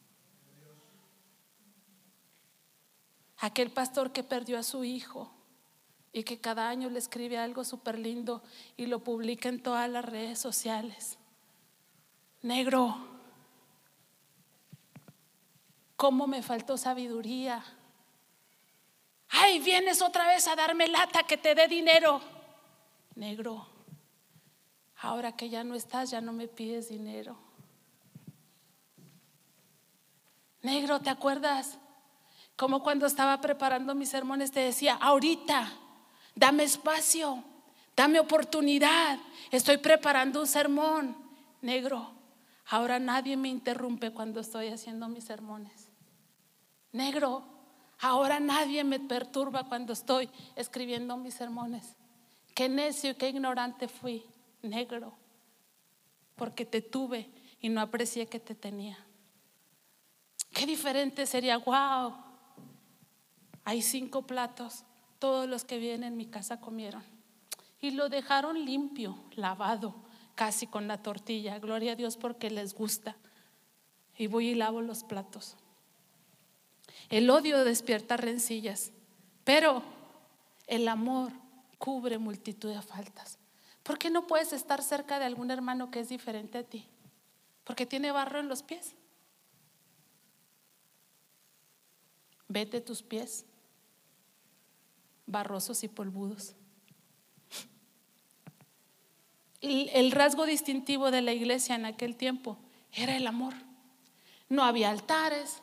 Aquel pastor que perdió a su hijo y que cada año le escribe algo súper lindo y lo publica en todas las redes sociales. Negro, ¿cómo me faltó sabiduría? Ay, vienes otra vez a darme lata que te dé dinero. Negro, ahora que ya no estás, ya no me pides dinero. Negro, ¿te acuerdas? Como cuando estaba preparando mis sermones te decía, ahorita, dame espacio, dame oportunidad, estoy preparando un sermón. Negro, ahora nadie me interrumpe cuando estoy haciendo mis sermones. Negro, ahora nadie me perturba cuando estoy escribiendo mis sermones. Qué necio y qué ignorante fui negro, porque te tuve y no aprecié que te tenía. Qué diferente sería, wow, hay cinco platos, todos los que vienen en mi casa comieron. Y lo dejaron limpio, lavado, casi con la tortilla. Gloria a Dios porque les gusta. Y voy y lavo los platos. El odio despierta rencillas, pero el amor cubre multitud de faltas. ¿Por qué no puedes estar cerca de algún hermano que es diferente a ti? Porque tiene barro en los pies. Vete tus pies, barrosos y polvudos. El, rasgo distintivo de la iglesia en aquel tiempo era el amor. No había altares,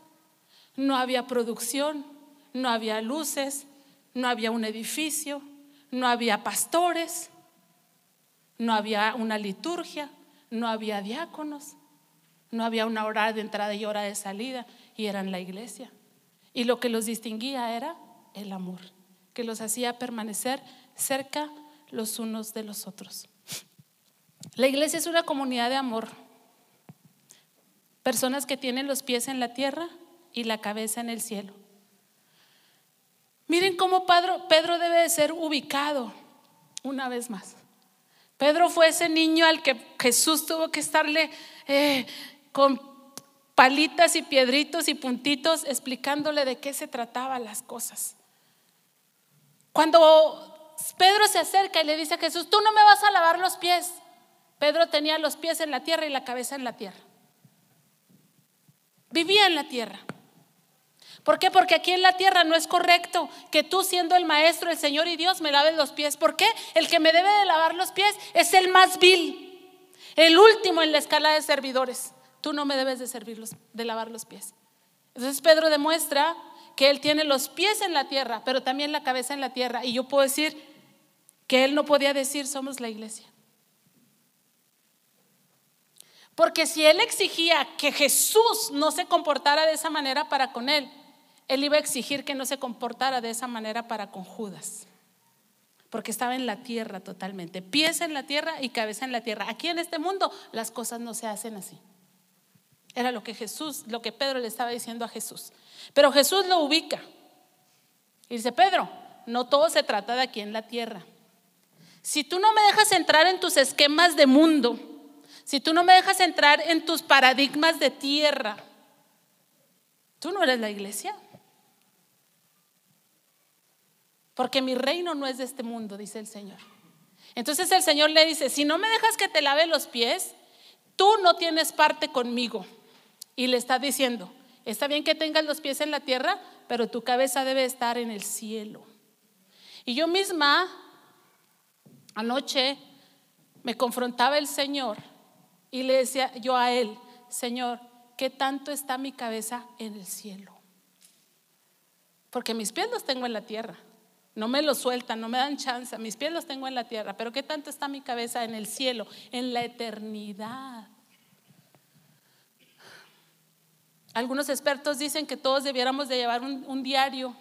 no había producción, no había luces, no había un edificio, no había pastores, no había una liturgia, no había diáconos, no había una hora de entrada y hora de salida, y eran la iglesia. Y lo que los distinguía era el amor, que los hacía permanecer cerca los unos de los otros. La iglesia es una comunidad de amor. Personas que tienen los pies en la tierra y la cabeza en el cielo. Miren cómo Pedro, Pedro debe de ser ubicado una vez más. Pedro fue ese niño al que Jesús tuvo que estarle eh, con palitas y piedritos y puntitos explicándole de qué se trataban las cosas. Cuando Pedro se acerca y le dice a Jesús, tú no me vas a lavar los pies. Pedro tenía los pies en la tierra y la cabeza en la tierra. Vivía en la tierra. ¿Por qué? Porque aquí en la tierra no es correcto que tú siendo el maestro, el Señor y Dios me laves los pies. ¿Por qué? El que me debe de lavar los pies es el más vil, el último en la escala de servidores. Tú no me debes de servirlos, de lavar los pies. Entonces Pedro demuestra que él tiene los pies en la tierra, pero también la cabeza en la tierra. Y yo puedo decir que él no podía decir somos la iglesia. Porque si él exigía que Jesús no se comportara de esa manera para con él, él iba a exigir que no se comportara de esa manera para con Judas, porque estaba en la tierra totalmente, pies en la tierra y cabeza en la tierra. Aquí en este mundo las cosas no se hacen así. Era lo que Jesús, lo que Pedro le estaba diciendo a Jesús. Pero Jesús lo ubica. Y dice, Pedro, no todo se trata de aquí en la tierra. Si tú no me dejas entrar en tus esquemas de mundo, si tú no me dejas entrar en tus paradigmas de tierra, tú no eres la iglesia. Porque mi reino no es de este mundo, dice el Señor. Entonces el Señor le dice, si no me dejas que te lave los pies, tú no tienes parte conmigo. Y le está diciendo, está bien que tengas los pies en la tierra, pero tu cabeza debe estar en el cielo. Y yo misma, anoche, me confrontaba el Señor y le decía yo a Él, Señor, ¿qué tanto está mi cabeza en el cielo? Porque mis pies los tengo en la tierra. No me lo sueltan, no me dan chance. Mis pies los tengo en la tierra, pero ¿qué tanto está mi cabeza en el cielo, en la eternidad? Algunos expertos dicen que todos debiéramos de llevar un, un diario,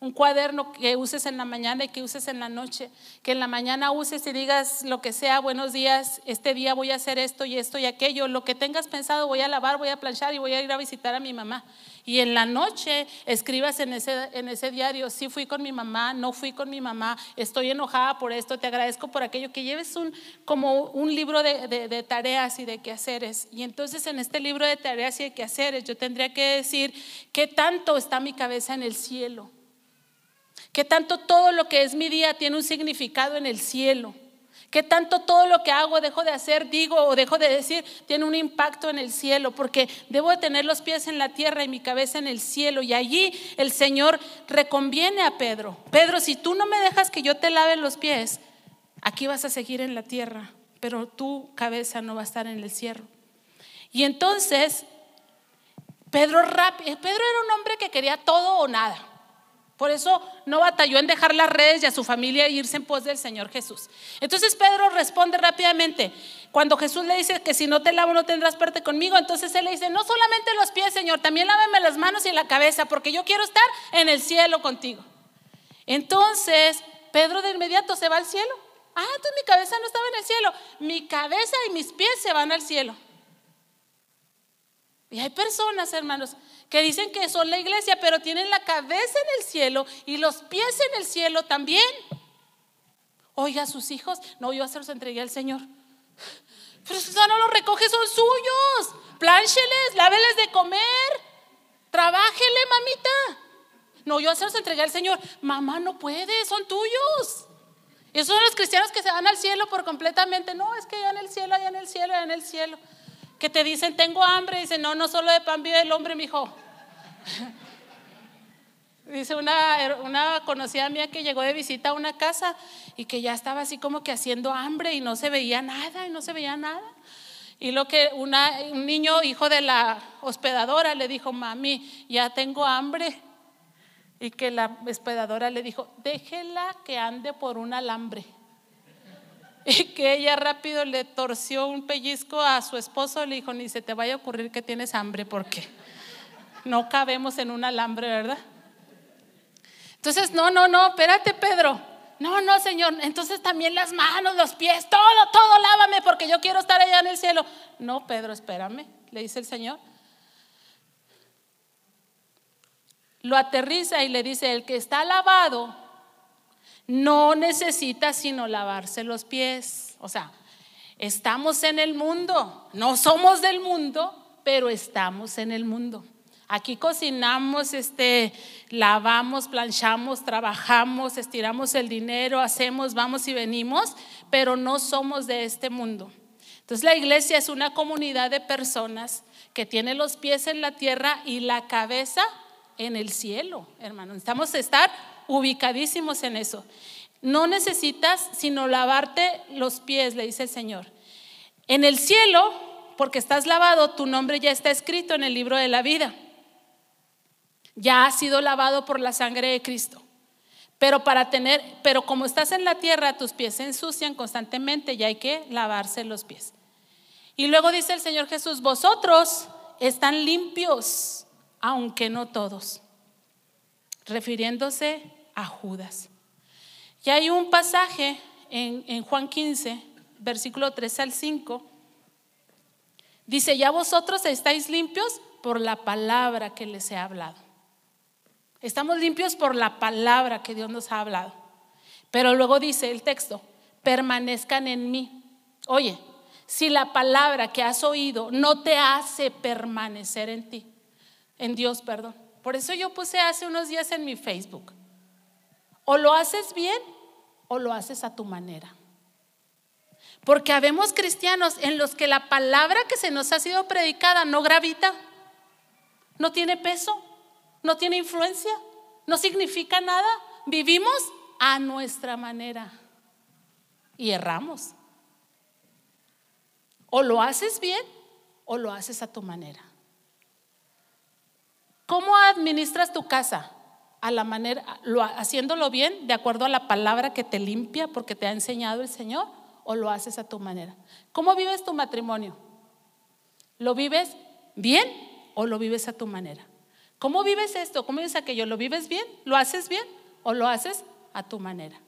Un cuaderno que uses en la mañana y que uses en la noche. Que en la mañana uses y digas lo que sea, buenos días, este día voy a hacer esto y esto y aquello. Lo que tengas pensado, voy a lavar, voy a planchar y voy a ir a visitar a mi mamá. Y en la noche escribas en ese, en ese diario, sí fui con mi mamá, no fui con mi mamá, estoy enojada por esto, te agradezco por aquello. Que lleves un, como un libro de, de tareas y de quehaceres. Y entonces en este libro de tareas y de quehaceres yo tendría que decir, ¿qué tanto está mi cabeza en el cielo? que tanto todo lo que es mi día tiene un significado en el cielo. Que tanto todo lo que hago, dejo de hacer, digo o dejo de decir, tiene un impacto en el cielo, porque debo de tener los pies en la tierra y mi cabeza en el cielo. Y allí el Señor reconviene a Pedro. Pedro, si tú no me dejas que yo te lave los pies, aquí vas a seguir en la tierra, pero tu cabeza no va a estar en el cielo. Y entonces, Pedro, Pedro era un hombre que quería todo o nada. Por eso no batalló en dejar las redes y a su familia e irse en pos del Señor Jesús. Entonces Pedro responde rápidamente. Cuando Jesús le dice que si no te lavo no tendrás parte conmigo, entonces él le dice, no solamente los pies, Señor, también lávame las manos y la cabeza, porque yo quiero estar en el cielo contigo. Entonces Pedro de inmediato se va al cielo. Ah, entonces mi cabeza no estaba en el cielo. Mi cabeza y mis pies se van al cielo. Y hay personas, hermanos, que dicen que son la iglesia, pero tienen la cabeza en el cielo y los pies en el cielo también. Oiga, sus hijos, no, yo se los entregué al Señor. Pero si no los recoge, son suyos. Pláncheles, láveles de comer. Trabájele, mamita. No, yo se los entregué al Señor. Mamá, no puede, son tuyos. Esos son los cristianos que se van al cielo por completamente. No, es que allá en el cielo, allá en el cielo, allá en el cielo que te dicen, tengo hambre, y dicen, no, no solo de pan vive el hombre, mi hijo. Dice una, una conocida mía que llegó de visita a una casa y que ya estaba así como que haciendo hambre y no se veía nada y no se veía nada. Y lo que una, un niño, hijo de la hospedadora, le dijo, mami, ya tengo hambre. Y que la hospedadora le dijo, déjela que ande por un alambre. Y que ella rápido le torció un pellizco a su esposo, le dijo, ni se te vaya a ocurrir que tienes hambre porque no cabemos en un alambre, ¿verdad? Entonces, no, no, no, espérate Pedro. No, no, Señor. Entonces también las manos, los pies, todo, todo, lávame porque yo quiero estar allá en el cielo. No, Pedro, espérame, le dice el Señor. Lo aterriza y le dice, el que está lavado no necesita sino lavarse los pies. O sea, estamos en el mundo, no somos del mundo, pero estamos en el mundo. Aquí cocinamos, este, lavamos, planchamos, trabajamos, estiramos el dinero, hacemos, vamos y venimos, pero no somos de este mundo. Entonces la iglesia es una comunidad de personas que tiene los pies en la tierra y la cabeza en el cielo, hermano. Necesitamos estar ubicadísimos en eso. No necesitas sino lavarte los pies, le dice el Señor. En el cielo, porque estás lavado, tu nombre ya está escrito en el libro de la vida. Ya has sido lavado por la sangre de Cristo. Pero para tener, pero como estás en la tierra, tus pies se ensucian constantemente y hay que lavarse los pies. Y luego dice el Señor Jesús, vosotros están limpios, aunque no todos, refiriéndose a Judas. Y hay un pasaje en, Juan 15, versículo 3 al 5. Dice, ya vosotros estáis limpios por la palabra que les he hablado. Estamos limpios por la palabra que Dios nos ha hablado. Pero luego dice el texto, permanezcan en mí. Oye, si la palabra que has oído no te hace permanecer en ti, en Dios, perdón. Por eso yo puse hace unos días en mi Facebook, o lo haces bien o lo haces a tu manera. Porque habemos cristianos en los que la palabra que se nos ha sido predicada no gravita, no tiene peso, no tiene influencia, no significa nada. Vivimos a nuestra manera y erramos. O lo haces bien o lo haces a tu manera. ¿Cómo administras tu casa? A la manera, haciéndolo bien, de acuerdo a la palabra que te limpia porque te ha enseñado el Señor, o lo haces a tu manera. ¿Cómo vives tu matrimonio? ¿Lo vives bien o lo vives a tu manera? ¿Cómo vives esto? ¿Cómo vives aquello? ¿Lo vives bien? ¿Lo haces bien? ¿O lo haces a tu manera?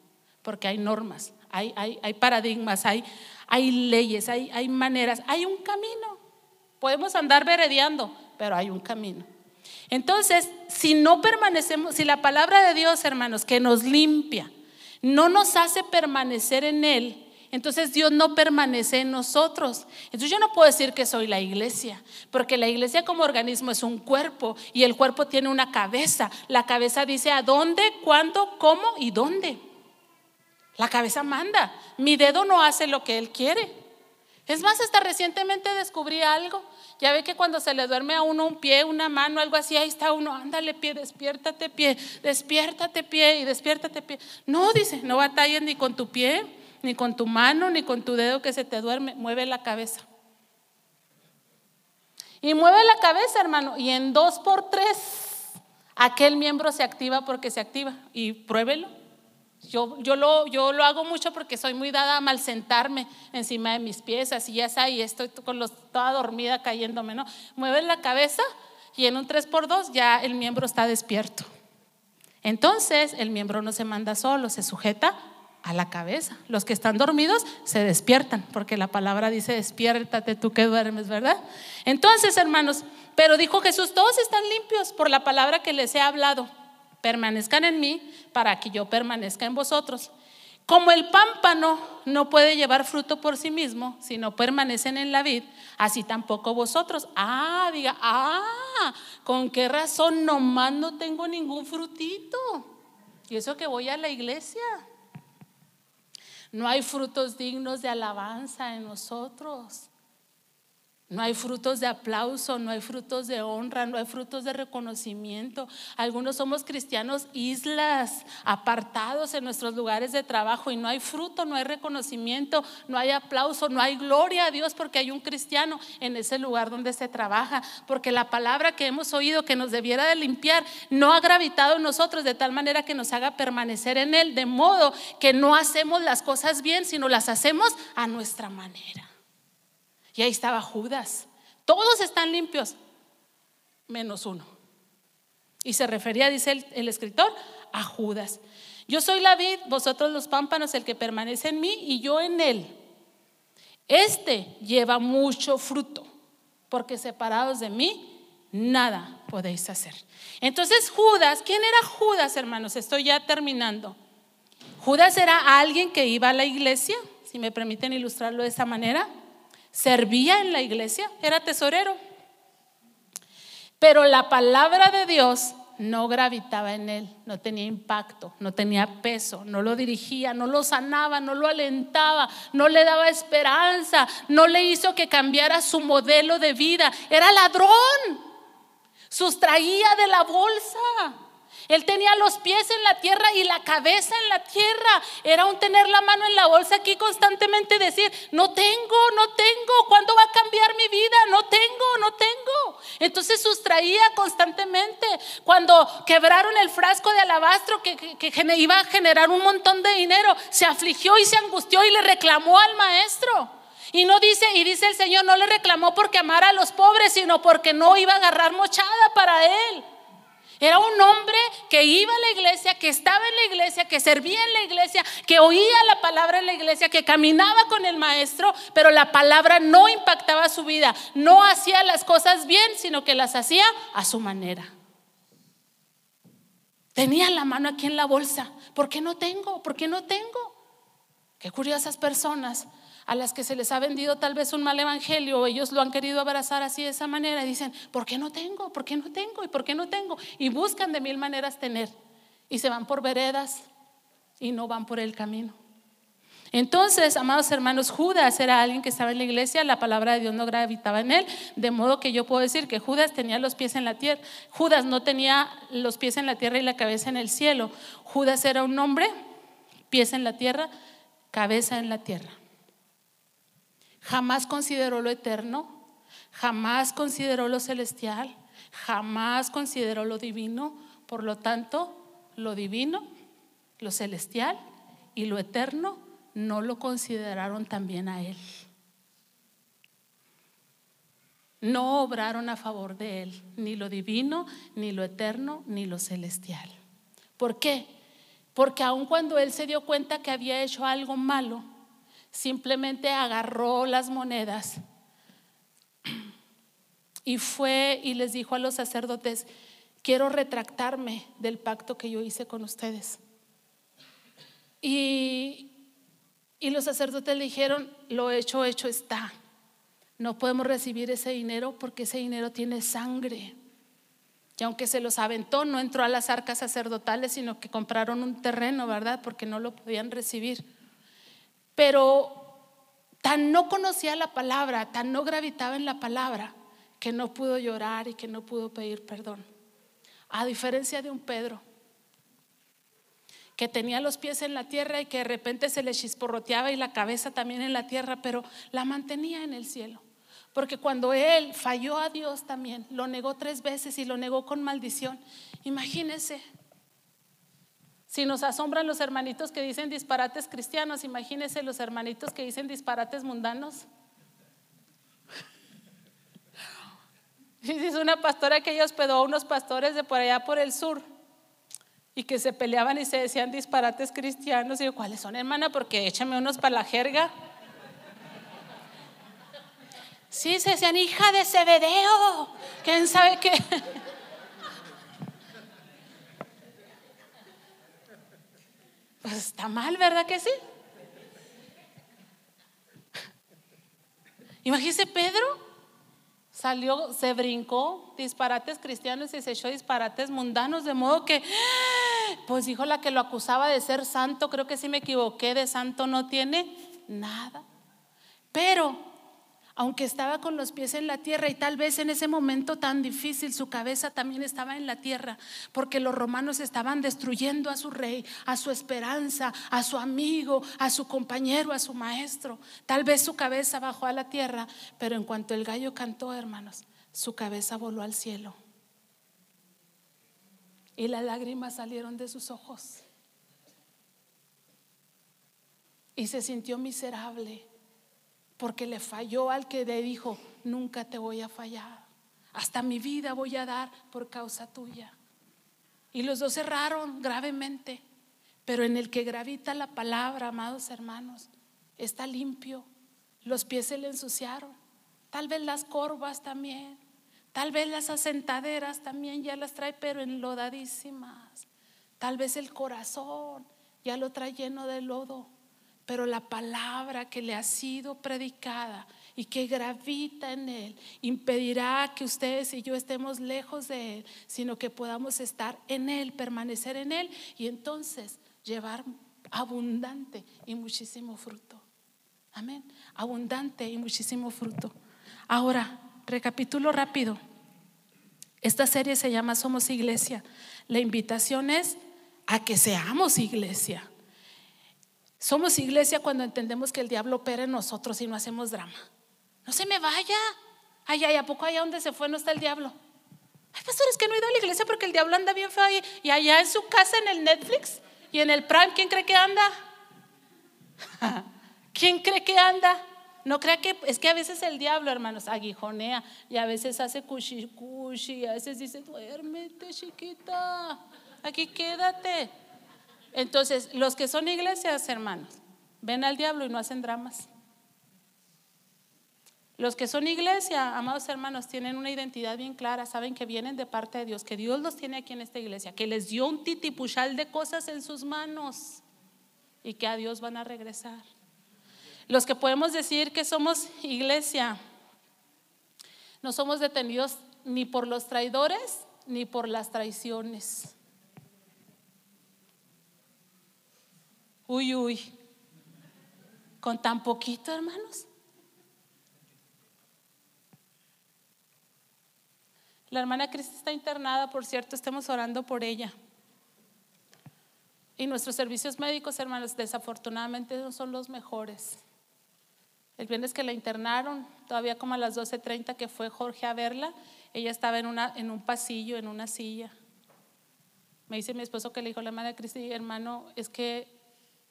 Porque hay normas, hay, hay, paradigmas, hay, hay leyes, hay, hay maneras, hay un camino. Podemos andar veredeando, pero hay un camino. Entonces, si no permanecemos, si la palabra de Dios, hermanos, que nos limpia, no nos hace permanecer en Él, entonces Dios no permanece en nosotros. Entonces yo no puedo decir que soy la iglesia, porque la iglesia como organismo es un cuerpo y el cuerpo tiene una cabeza. La cabeza dice a dónde, cuándo, cómo y dónde. La cabeza manda. Mi dedo no hace lo que él quiere. Es más, hasta recientemente descubrí algo. Ya ve que cuando se le duerme a uno un pie, una mano, algo así, ahí está uno, ándale pie, despiértate pie, despiértate pie y despiértate pie. No, dice, no batalles ni con tu pie, ni con tu mano, ni con tu dedo que se te duerme, mueve la cabeza. Y mueve la cabeza, hermano, y en dos por tres, aquel miembro se activa porque se activa. Y pruébelo. Yo, yo, lo, yo lo hago mucho porque soy muy dada a mal sentarme encima de mis pies, así ya está, y estoy con los, toda dormida cayéndome, ¿no? Mueve la cabeza y en un 3x2 ya el miembro está despierto. Entonces el miembro no se manda solo, se sujeta a la cabeza. Los que están dormidos se despiertan, porque la palabra dice, despiértate tú que duermes, ¿verdad? Entonces, hermanos, pero dijo Jesús, todos están limpios por la palabra que les he hablado permanezcan en mí para que yo permanezca en vosotros. Como el pámpano no puede llevar fruto por sí mismo si no permanecen en la vid, así tampoco vosotros. Ah, diga, ah, ¿con qué razón nomás no tengo ningún frutito? Y eso que voy a la iglesia. No hay frutos dignos de alabanza en nosotros. No hay frutos de aplauso, no hay frutos de honra, no hay frutos de reconocimiento. Algunos somos cristianos islas, apartados en nuestros lugares de trabajo y no hay fruto, no hay reconocimiento, no hay aplauso, no hay gloria a Dios porque hay un cristiano en ese lugar donde se trabaja. Porque la palabra que hemos oído que nos debiera de limpiar no ha gravitado en nosotros de tal manera que nos haga permanecer en Él, de modo que no hacemos las cosas bien, sino las hacemos a nuestra manera. Y ahí estaba Judas. Todos están limpios, menos uno. Y se refería, dice el, escritor, a Judas. Yo soy la vid, vosotros los pámpanos, el que permanece en mí y yo en él. Este lleva mucho fruto, porque separados de mí, nada podéis hacer. Entonces Judas, ¿quién era Judas, hermanos? Estoy ya terminando. Judas era alguien que iba a la iglesia, si me permiten ilustrarlo de esa manera servía en la iglesia, era tesorero. Pero la palabra de Dios no gravitaba en él, no tenía impacto, no tenía peso, no lo dirigía, no lo sanaba, no lo alentaba, no le daba esperanza, no le hizo que cambiara su modelo de vida. Era ladrón, sustraía de la bolsa. Él tenía los pies en la tierra y la cabeza en la tierra. Era un tener la mano en la bolsa aquí constantemente decir, no tengo, no tengo, ¿cuándo va a cambiar mi vida? No tengo, no tengo. Entonces sustraía constantemente. Cuando quebraron el frasco de alabastro que, que iba a generar un montón de dinero, se afligió y se angustió y le reclamó al maestro. Y no dice, y dice el Señor, no le reclamó porque amara a los pobres, sino porque no iba a agarrar mochada para él. Era un hombre que iba a la iglesia, que estaba en la iglesia, que servía en la iglesia, que oía la palabra en la iglesia, que caminaba con el maestro, pero la palabra no impactaba su vida. No hacía las cosas bien, sino que las hacía a su manera. Tenía la mano aquí en la bolsa. ¿Por qué no tengo? ¿Por qué no tengo? Qué curiosas personas a las que se les ha vendido tal vez un mal evangelio, ellos lo han querido abrazar así de esa manera y dicen, ¿por qué no tengo? ¿Por qué no tengo? ¿Y por qué no tengo? Y buscan de mil maneras tener. Y se van por veredas y no van por el camino. Entonces, amados hermanos, Judas era alguien que estaba en la iglesia, la palabra de Dios no gravitaba en él, de modo que yo puedo decir que Judas tenía los pies en la tierra. Judas no tenía los pies en la tierra y la cabeza en el cielo. Judas era un hombre, pies en la tierra, cabeza en la tierra jamás consideró lo eterno, jamás consideró lo celestial, jamás consideró lo divino. Por lo tanto, lo divino, lo celestial y lo eterno no lo consideraron también a él. no obraron a favor de él, ni lo divino, ni lo eterno, ni lo celestial. ¿Por qué? Porque aun cuando él se dio cuenta que había hecho algo malo, simplemente agarró las monedas y fue y les dijo a los sacerdotes, quiero retractarme del pacto que yo hice con ustedes. Y, y los sacerdotes le dijeron, lo hecho, hecho está. No podemos recibir ese dinero porque ese dinero tiene sangre. Y aunque se los aventó, no entró a las arcas sacerdotales, sino que compraron un terreno, ¿verdad? Porque no lo podían recibir. Pero tan no conocía la palabra, tan no gravitaba en la palabra, que no pudo llorar y que no pudo pedir perdón. A diferencia de un Pedro, que tenía los pies en la tierra y que de repente se le chisporroteaba y la cabeza también en la tierra, pero la mantenía en el cielo. Porque cuando él falló a Dios también, lo negó tres veces y lo negó con maldición. Imagínense, si nos asombran los hermanitos que dicen disparates cristianos, imagínense los hermanitos que dicen disparates mundanos. Dice una pastora que ella hospedó a unos pastores de por allá por el sur y que se peleaban y se decían disparates cristianos. Y yo, ¿cuáles son, hermana? Porque échame unos para la jerga. Sí, se decían hija de Zebedeo. ¿Quién sabe qué? Pues está mal, ¿verdad que sí? Imagínese Pedro Salió, se brincó disparates cristianos y se echó disparates mundanos, de modo que, pues dijo la que lo acusaba de ser santo, creo que sí me equivoqué, de santo no tiene nada. Pero aunque estaba con los pies en la tierra y tal vez en ese momento tan difícil su cabeza también estaba en la tierra, porque los romanos estaban destruyendo a su rey, a su esperanza, a su amigo, a su compañero, a su maestro. Tal vez su cabeza bajó a la tierra, pero en cuanto el gallo cantó, hermanos, su cabeza voló al cielo. Y las lágrimas salieron de sus ojos. Y se sintió miserable porque le falló al que le dijo, nunca te voy a fallar, hasta mi vida voy a dar por causa tuya. Y los dos cerraron gravemente, pero en el que gravita la palabra, amados hermanos, está limpio, los pies se le ensuciaron, tal vez las corvas también, tal vez las asentaderas también ya las trae, pero enlodadísimas, tal vez el corazón ya lo trae lleno de lodo pero la palabra que le ha sido predicada y que gravita en él impedirá que ustedes y yo estemos lejos de él, sino que podamos estar en él, permanecer en él y entonces llevar abundante y muchísimo fruto. Amén. Abundante y muchísimo fruto. Ahora, recapitulo rápido. Esta serie se llama Somos Iglesia. La invitación es a que seamos iglesia. Somos iglesia cuando entendemos que el diablo opera en nosotros y no hacemos drama. No se me vaya. Ay, ay, ¿a poco allá donde se fue no está el diablo? Hay pastores que no he ido a la iglesia porque el diablo anda bien feo. Y allá en su casa, en el Netflix y en el Prime, ¿quién cree que anda? ¿Quién cree que anda? No crea que es que a veces el diablo, hermanos, aguijonea y a veces hace cushi, y a veces dice, duérmete, chiquita, aquí quédate. Entonces, los que son iglesias, hermanos, ven al diablo y no hacen dramas. Los que son iglesia, amados hermanos, tienen una identidad bien clara, saben que vienen de parte de Dios, que Dios los tiene aquí en esta iglesia, que les dio un titipuchal de cosas en sus manos y que a Dios van a regresar. Los que podemos decir que somos iglesia, no somos detenidos ni por los traidores ni por las traiciones. Uy, uy. Con tan poquito, hermanos. La hermana Cristi está internada, por cierto, estemos orando por ella. Y nuestros servicios médicos, hermanos, desafortunadamente no son los mejores. El viernes que la internaron, todavía como a las 12.30 que fue Jorge a verla, ella estaba en, una, en un pasillo, en una silla. Me dice mi esposo que le dijo la hermana Cristi, hermano, es que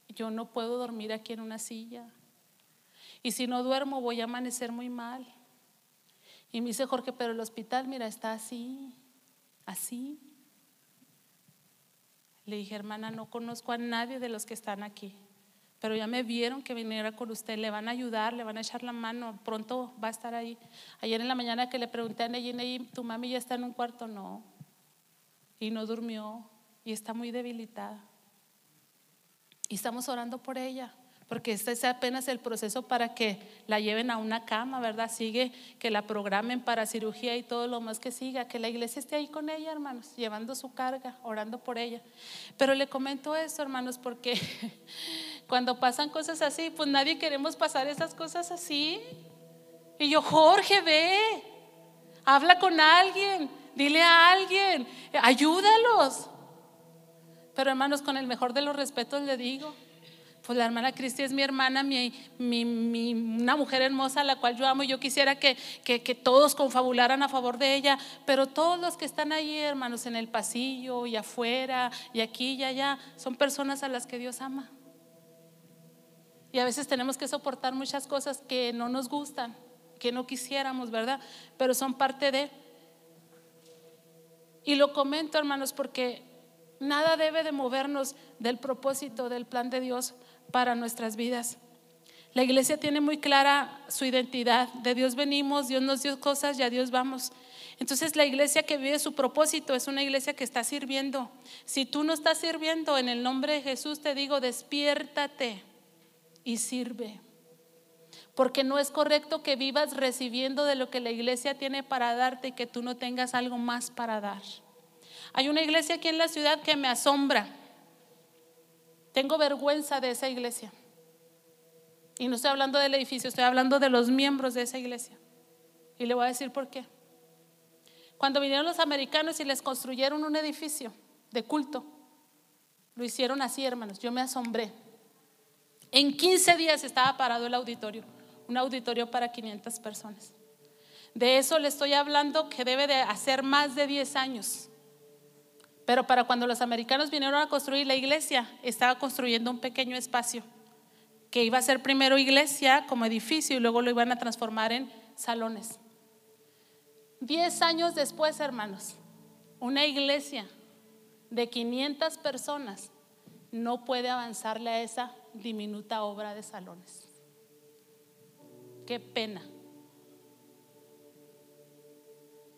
yo no puedo dormir aquí en una silla. Y si no duermo voy a amanecer muy mal. Y me dice Jorge, pero el hospital, mira, está así, así. Le dije, hermana, no conozco a nadie de los que están aquí, pero ya me vieron que viniera con usted, le van a ayudar, le van a echar la mano, pronto va a estar ahí. Ayer en la mañana que le pregunté a Neyi, ¿tu mami ya está en un cuarto? No. Y no durmió y está muy debilitada. Y estamos orando por ella porque este es apenas el proceso para que la lleven a una cama, ¿verdad? Sigue que la programen para cirugía y todo lo más que siga, que la iglesia esté ahí con ella, hermanos, llevando su carga, orando por ella. Pero le comento esto, hermanos, porque cuando pasan cosas así, pues nadie queremos pasar esas cosas así. Y yo, Jorge, ve, habla con alguien, dile a alguien, ayúdalos. Pero hermanos, con el mejor de los respetos le digo, pues la hermana Cristi es mi hermana, mi, una mujer hermosa a la cual yo amo. Yo quisiera que, que, todos confabularan a favor de ella, pero todos los que están ahí, hermanos, en el pasillo y afuera y aquí y allá, son personas a las que Dios ama. Y a veces tenemos que soportar muchas cosas que no nos gustan, que no quisiéramos, ¿verdad? Pero son parte de... Y lo comento, hermanos, porque nada debe de movernos del propósito, del plan de Dios para nuestras vidas. La iglesia tiene muy clara su identidad. De Dios venimos, Dios nos dio cosas y a Dios vamos. Entonces la iglesia que vive su propósito es una iglesia que está sirviendo. Si tú no estás sirviendo, en el nombre de Jesús te digo, despiértate y sirve. Porque no es correcto que vivas recibiendo de lo que la iglesia tiene para darte y que tú no tengas algo más para dar. Hay una iglesia aquí en la ciudad que me asombra. Tengo vergüenza de esa iglesia. Y no estoy hablando del edificio, estoy hablando de los miembros de esa iglesia. Y le voy a decir por qué. Cuando vinieron los americanos y les construyeron un edificio de culto, lo hicieron así, hermanos. Yo me asombré. En 15 días estaba parado el auditorio, un auditorio para 500 personas. De eso le estoy hablando que debe de hacer más de 10 años. Pero para cuando los americanos vinieron a construir la iglesia, estaba construyendo un pequeño espacio que iba a ser primero iglesia como edificio y luego lo iban a transformar en salones. Diez años después, hermanos, una iglesia de 500 personas no puede avanzarle a esa diminuta obra de salones. Qué pena.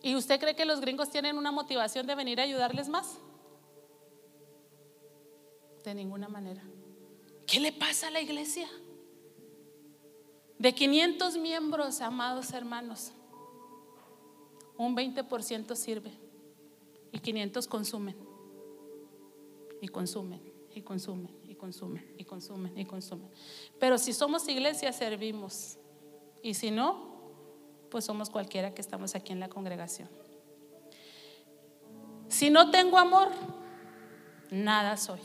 ¿Y usted cree que los gringos tienen una motivación de venir a ayudarles más? De ninguna manera. ¿Qué le pasa a la iglesia? De 500 miembros, amados hermanos, un 20% sirve y 500 consumen. Y consumen, y consumen, y consumen, y consumen, y consumen. Pero si somos iglesia, servimos. Y si no, pues somos cualquiera que estamos aquí en la congregación. Si no tengo amor, nada soy.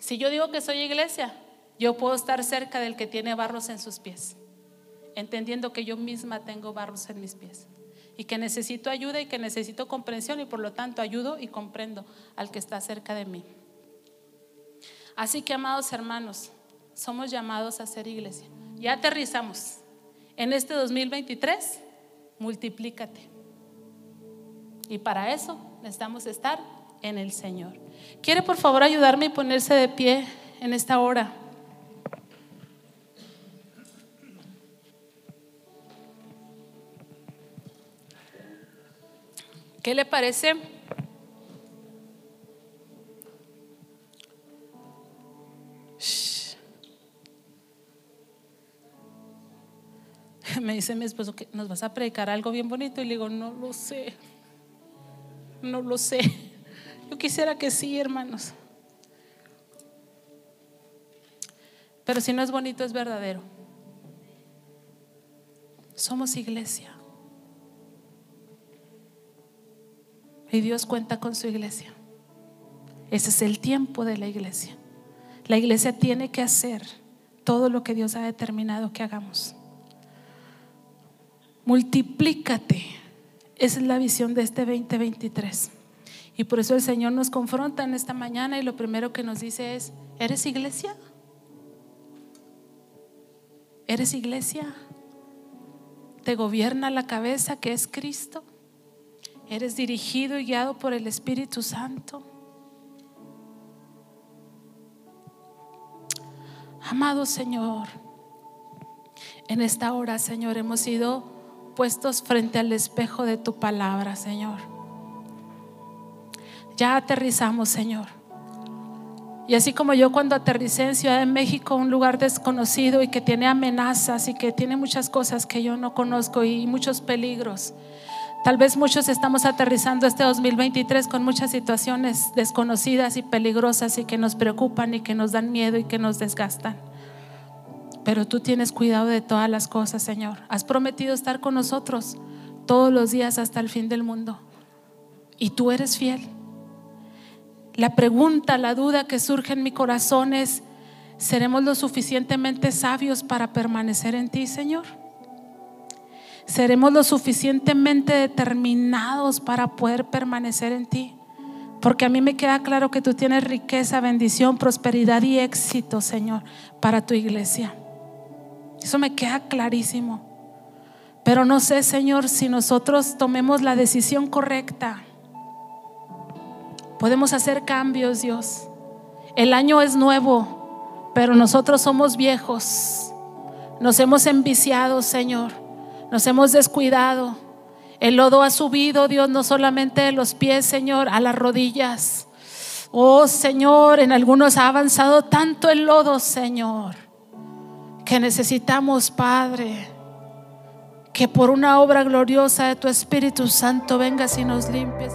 Si yo digo que soy iglesia, yo puedo estar cerca del que tiene barros en sus pies, entendiendo que yo misma tengo barros en mis pies y que necesito ayuda y que necesito comprensión y por lo tanto ayudo y comprendo al que está cerca de mí. Así que, amados hermanos, somos llamados a ser iglesia. Ya aterrizamos en este 2023, multiplícate. Y para eso necesitamos estar en el Señor. ¿Quiere por favor ayudarme y ponerse de pie en esta hora? ¿Qué le parece? me dice mi esposo que nos vas a predicar algo bien bonito y le digo, no lo sé, no lo sé. Yo quisiera que sí, hermanos. Pero si no es bonito, es verdadero. Somos iglesia. Y Dios cuenta con su iglesia. Ese es el tiempo de la iglesia. La iglesia tiene que hacer todo lo que Dios ha determinado que hagamos multiplícate. Esa es la visión de este 2023. Y por eso el Señor nos confronta en esta mañana y lo primero que nos dice es, ¿eres iglesia? ¿Eres iglesia? te gobierna la cabeza, que es Cristo. Eres dirigido y guiado por el Espíritu Santo. Amado Señor, en esta hora, Señor, hemos sido puestos frente al espejo de tu palabra, Señor. Ya aterrizamos, Señor. Y así como yo cuando aterricé en Ciudad de México, un lugar desconocido y que tiene amenazas y que tiene muchas cosas que yo no conozco y muchos peligros. Tal vez muchos estamos aterrizando este 2023 con muchas situaciones desconocidas y peligrosas y que nos preocupan y que nos dan miedo y que nos desgastan. Pero tú tienes cuidado de todas las cosas, Señor. Has prometido estar con nosotros todos los días hasta el fin del mundo. Y tú eres fiel. La pregunta, la duda que surge en mi corazón es, ¿seremos lo suficientemente sabios para permanecer en ti, Señor? ¿Seremos lo suficientemente determinados para poder permanecer en ti? Porque a mí me queda claro que tú tienes riqueza, bendición, prosperidad y éxito, Señor, para tu iglesia. Eso me queda clarísimo. Pero no sé, Señor, si nosotros tomemos la decisión correcta Podemos hacer cambios, Dios. El año es nuevo, pero nosotros somos viejos. Nos hemos enviciado, Señor. Nos hemos descuidado. El lodo ha subido, Dios, no solamente de los pies, Señor, a las rodillas. Oh, Señor, en algunos ha avanzado tanto el lodo, Señor, que necesitamos, Padre, que por una obra gloriosa de tu Espíritu Santo vengas y nos limpies.